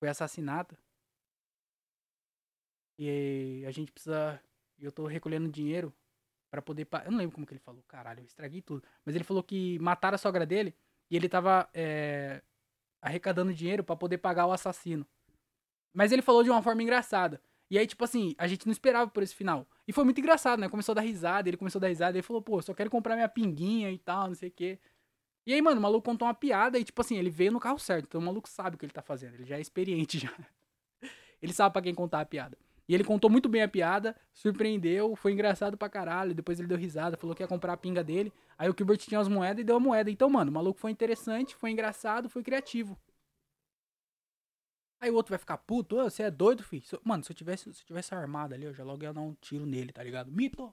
S1: foi assassinada e a gente precisa, eu tô recolhendo dinheiro pra poder, eu não lembro como que ele falou, caralho, eu estraguei tudo, mas ele falou que mataram a sogra dele e ele tava é, arrecadando dinheiro pra poder pagar o assassino. Mas ele falou de uma forma engraçada. E aí, tipo assim, a gente não esperava por esse final. E foi muito engraçado, né? Começou a dar risada, ele começou a dar risada, ele falou, pô, só quero comprar minha pinguinha e tal, não sei o quê. E aí, mano, o maluco contou uma piada e, tipo assim, ele veio no carro certo. Então o maluco sabe o que ele tá fazendo. Ele já é experiente [LAUGHS] já. Ele sabe pra quem contar a piada. E ele contou muito bem a piada, surpreendeu, foi engraçado pra caralho. Depois ele deu risada, falou que ia comprar a pinga dele. Aí o Gilbert tinha as moedas e deu a moeda. Então, mano, o maluco foi interessante, foi engraçado, foi criativo. Aí o outro vai ficar puto, "Ô, você é doido, filho? Mano, se eu tivesse, se eu tivesse armado ali, eu já logo ia dar um tiro nele, tá ligado? Mito!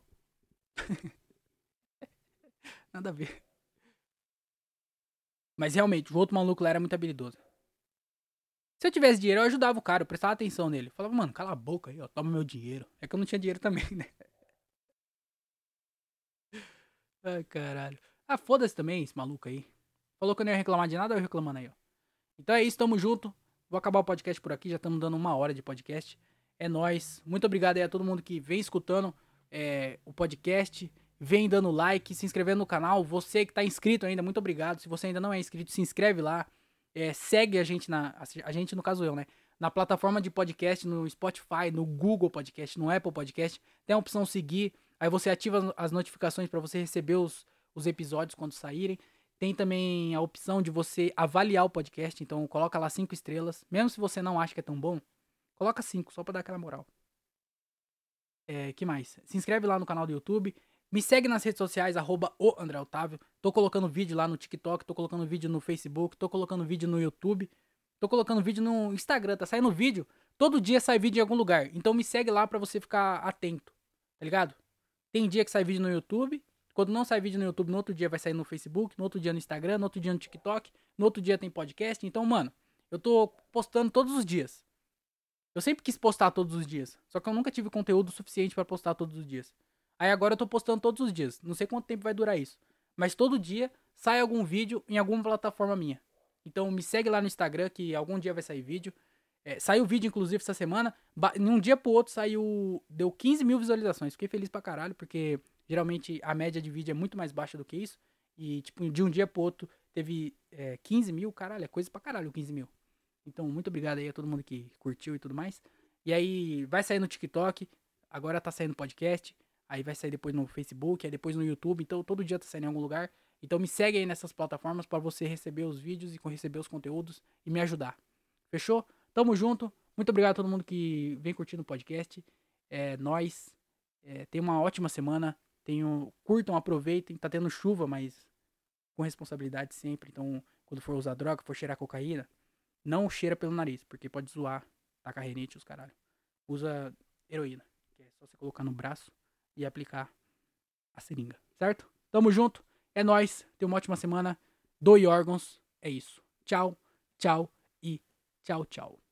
S1: [LAUGHS] Nada a ver. Mas realmente, o outro maluco lá era muito habilidoso. Se eu tivesse dinheiro, eu ajudava o cara, eu prestava atenção nele. Eu falava, mano, cala a boca aí, ó, toma meu dinheiro. É que eu não tinha dinheiro também, né? [LAUGHS] Ai, caralho. Ah, foda-se também, esse maluco aí. Falou que eu não ia reclamar de nada, eu reclamando aí, ó. Então é isso, tamo junto. Vou acabar o podcast por aqui, já estamos dando uma hora de podcast. É nóis. Muito obrigado aí a todo mundo que vem escutando é, o podcast, vem dando like, se inscrevendo no canal. Você que tá inscrito ainda, muito obrigado. Se você ainda não é inscrito, se inscreve lá. É, segue a gente na. A gente, no caso eu, né? Na plataforma de podcast, no Spotify, no Google Podcast, no Apple Podcast. Tem a opção seguir. Aí você ativa as notificações para você receber os, os episódios quando saírem. Tem também a opção de você avaliar o podcast, então coloca lá cinco estrelas. Mesmo se você não acha que é tão bom, coloca cinco, só pra dar aquela moral. É, que mais? Se inscreve lá no canal do YouTube. Me segue nas redes sociais, arroba o André Otávio. Tô colocando vídeo lá no TikTok, tô colocando vídeo no Facebook, tô colocando vídeo no YouTube, tô colocando vídeo no Instagram, tá saindo vídeo. Todo dia sai vídeo em algum lugar. Então me segue lá pra você ficar atento, tá ligado? Tem dia que sai vídeo no YouTube, quando não sai vídeo no YouTube, no outro dia vai sair no Facebook, no outro dia no Instagram, no outro dia no TikTok, no outro dia tem podcast. Então, mano, eu tô postando todos os dias. Eu sempre quis postar todos os dias, só que eu nunca tive conteúdo suficiente pra postar todos os dias. Aí agora eu tô postando todos os dias. Não sei quanto tempo vai durar isso, mas todo dia sai algum vídeo em alguma plataforma minha. Então me segue lá no Instagram que algum dia vai sair vídeo. É, saiu vídeo, inclusive, essa semana. Em um dia pro outro saiu. Deu 15 mil visualizações. Fiquei feliz pra caralho, porque geralmente a média de vídeo é muito mais baixa do que isso. E, tipo, de um dia pro outro teve é, 15 mil. Caralho, é coisa pra caralho 15 mil. Então, muito obrigado aí a todo mundo que curtiu e tudo mais. E aí, vai sair no TikTok. Agora tá saindo podcast. Aí vai sair depois no Facebook. Aí depois no YouTube. Então, todo dia tá saindo em algum lugar. Então, me segue aí nessas plataformas para você receber os vídeos e receber os conteúdos e me ajudar. Fechou? Tamo junto. Muito obrigado a todo mundo que vem curtindo o podcast. É nós. É, tenha uma ótima semana. Tenham, curtam, aproveitem. Tá tendo chuva, mas com responsabilidade sempre. Então, quando for usar droga, for cheirar cocaína, não cheira pelo nariz, porque pode zoar, tacar renite os caralho. Usa heroína, que é só você colocar no braço e aplicar a seringa, certo? Tamo junto. É nós. Tenha uma ótima semana. Doe órgãos. É isso. Tchau, tchau e tchau, tchau.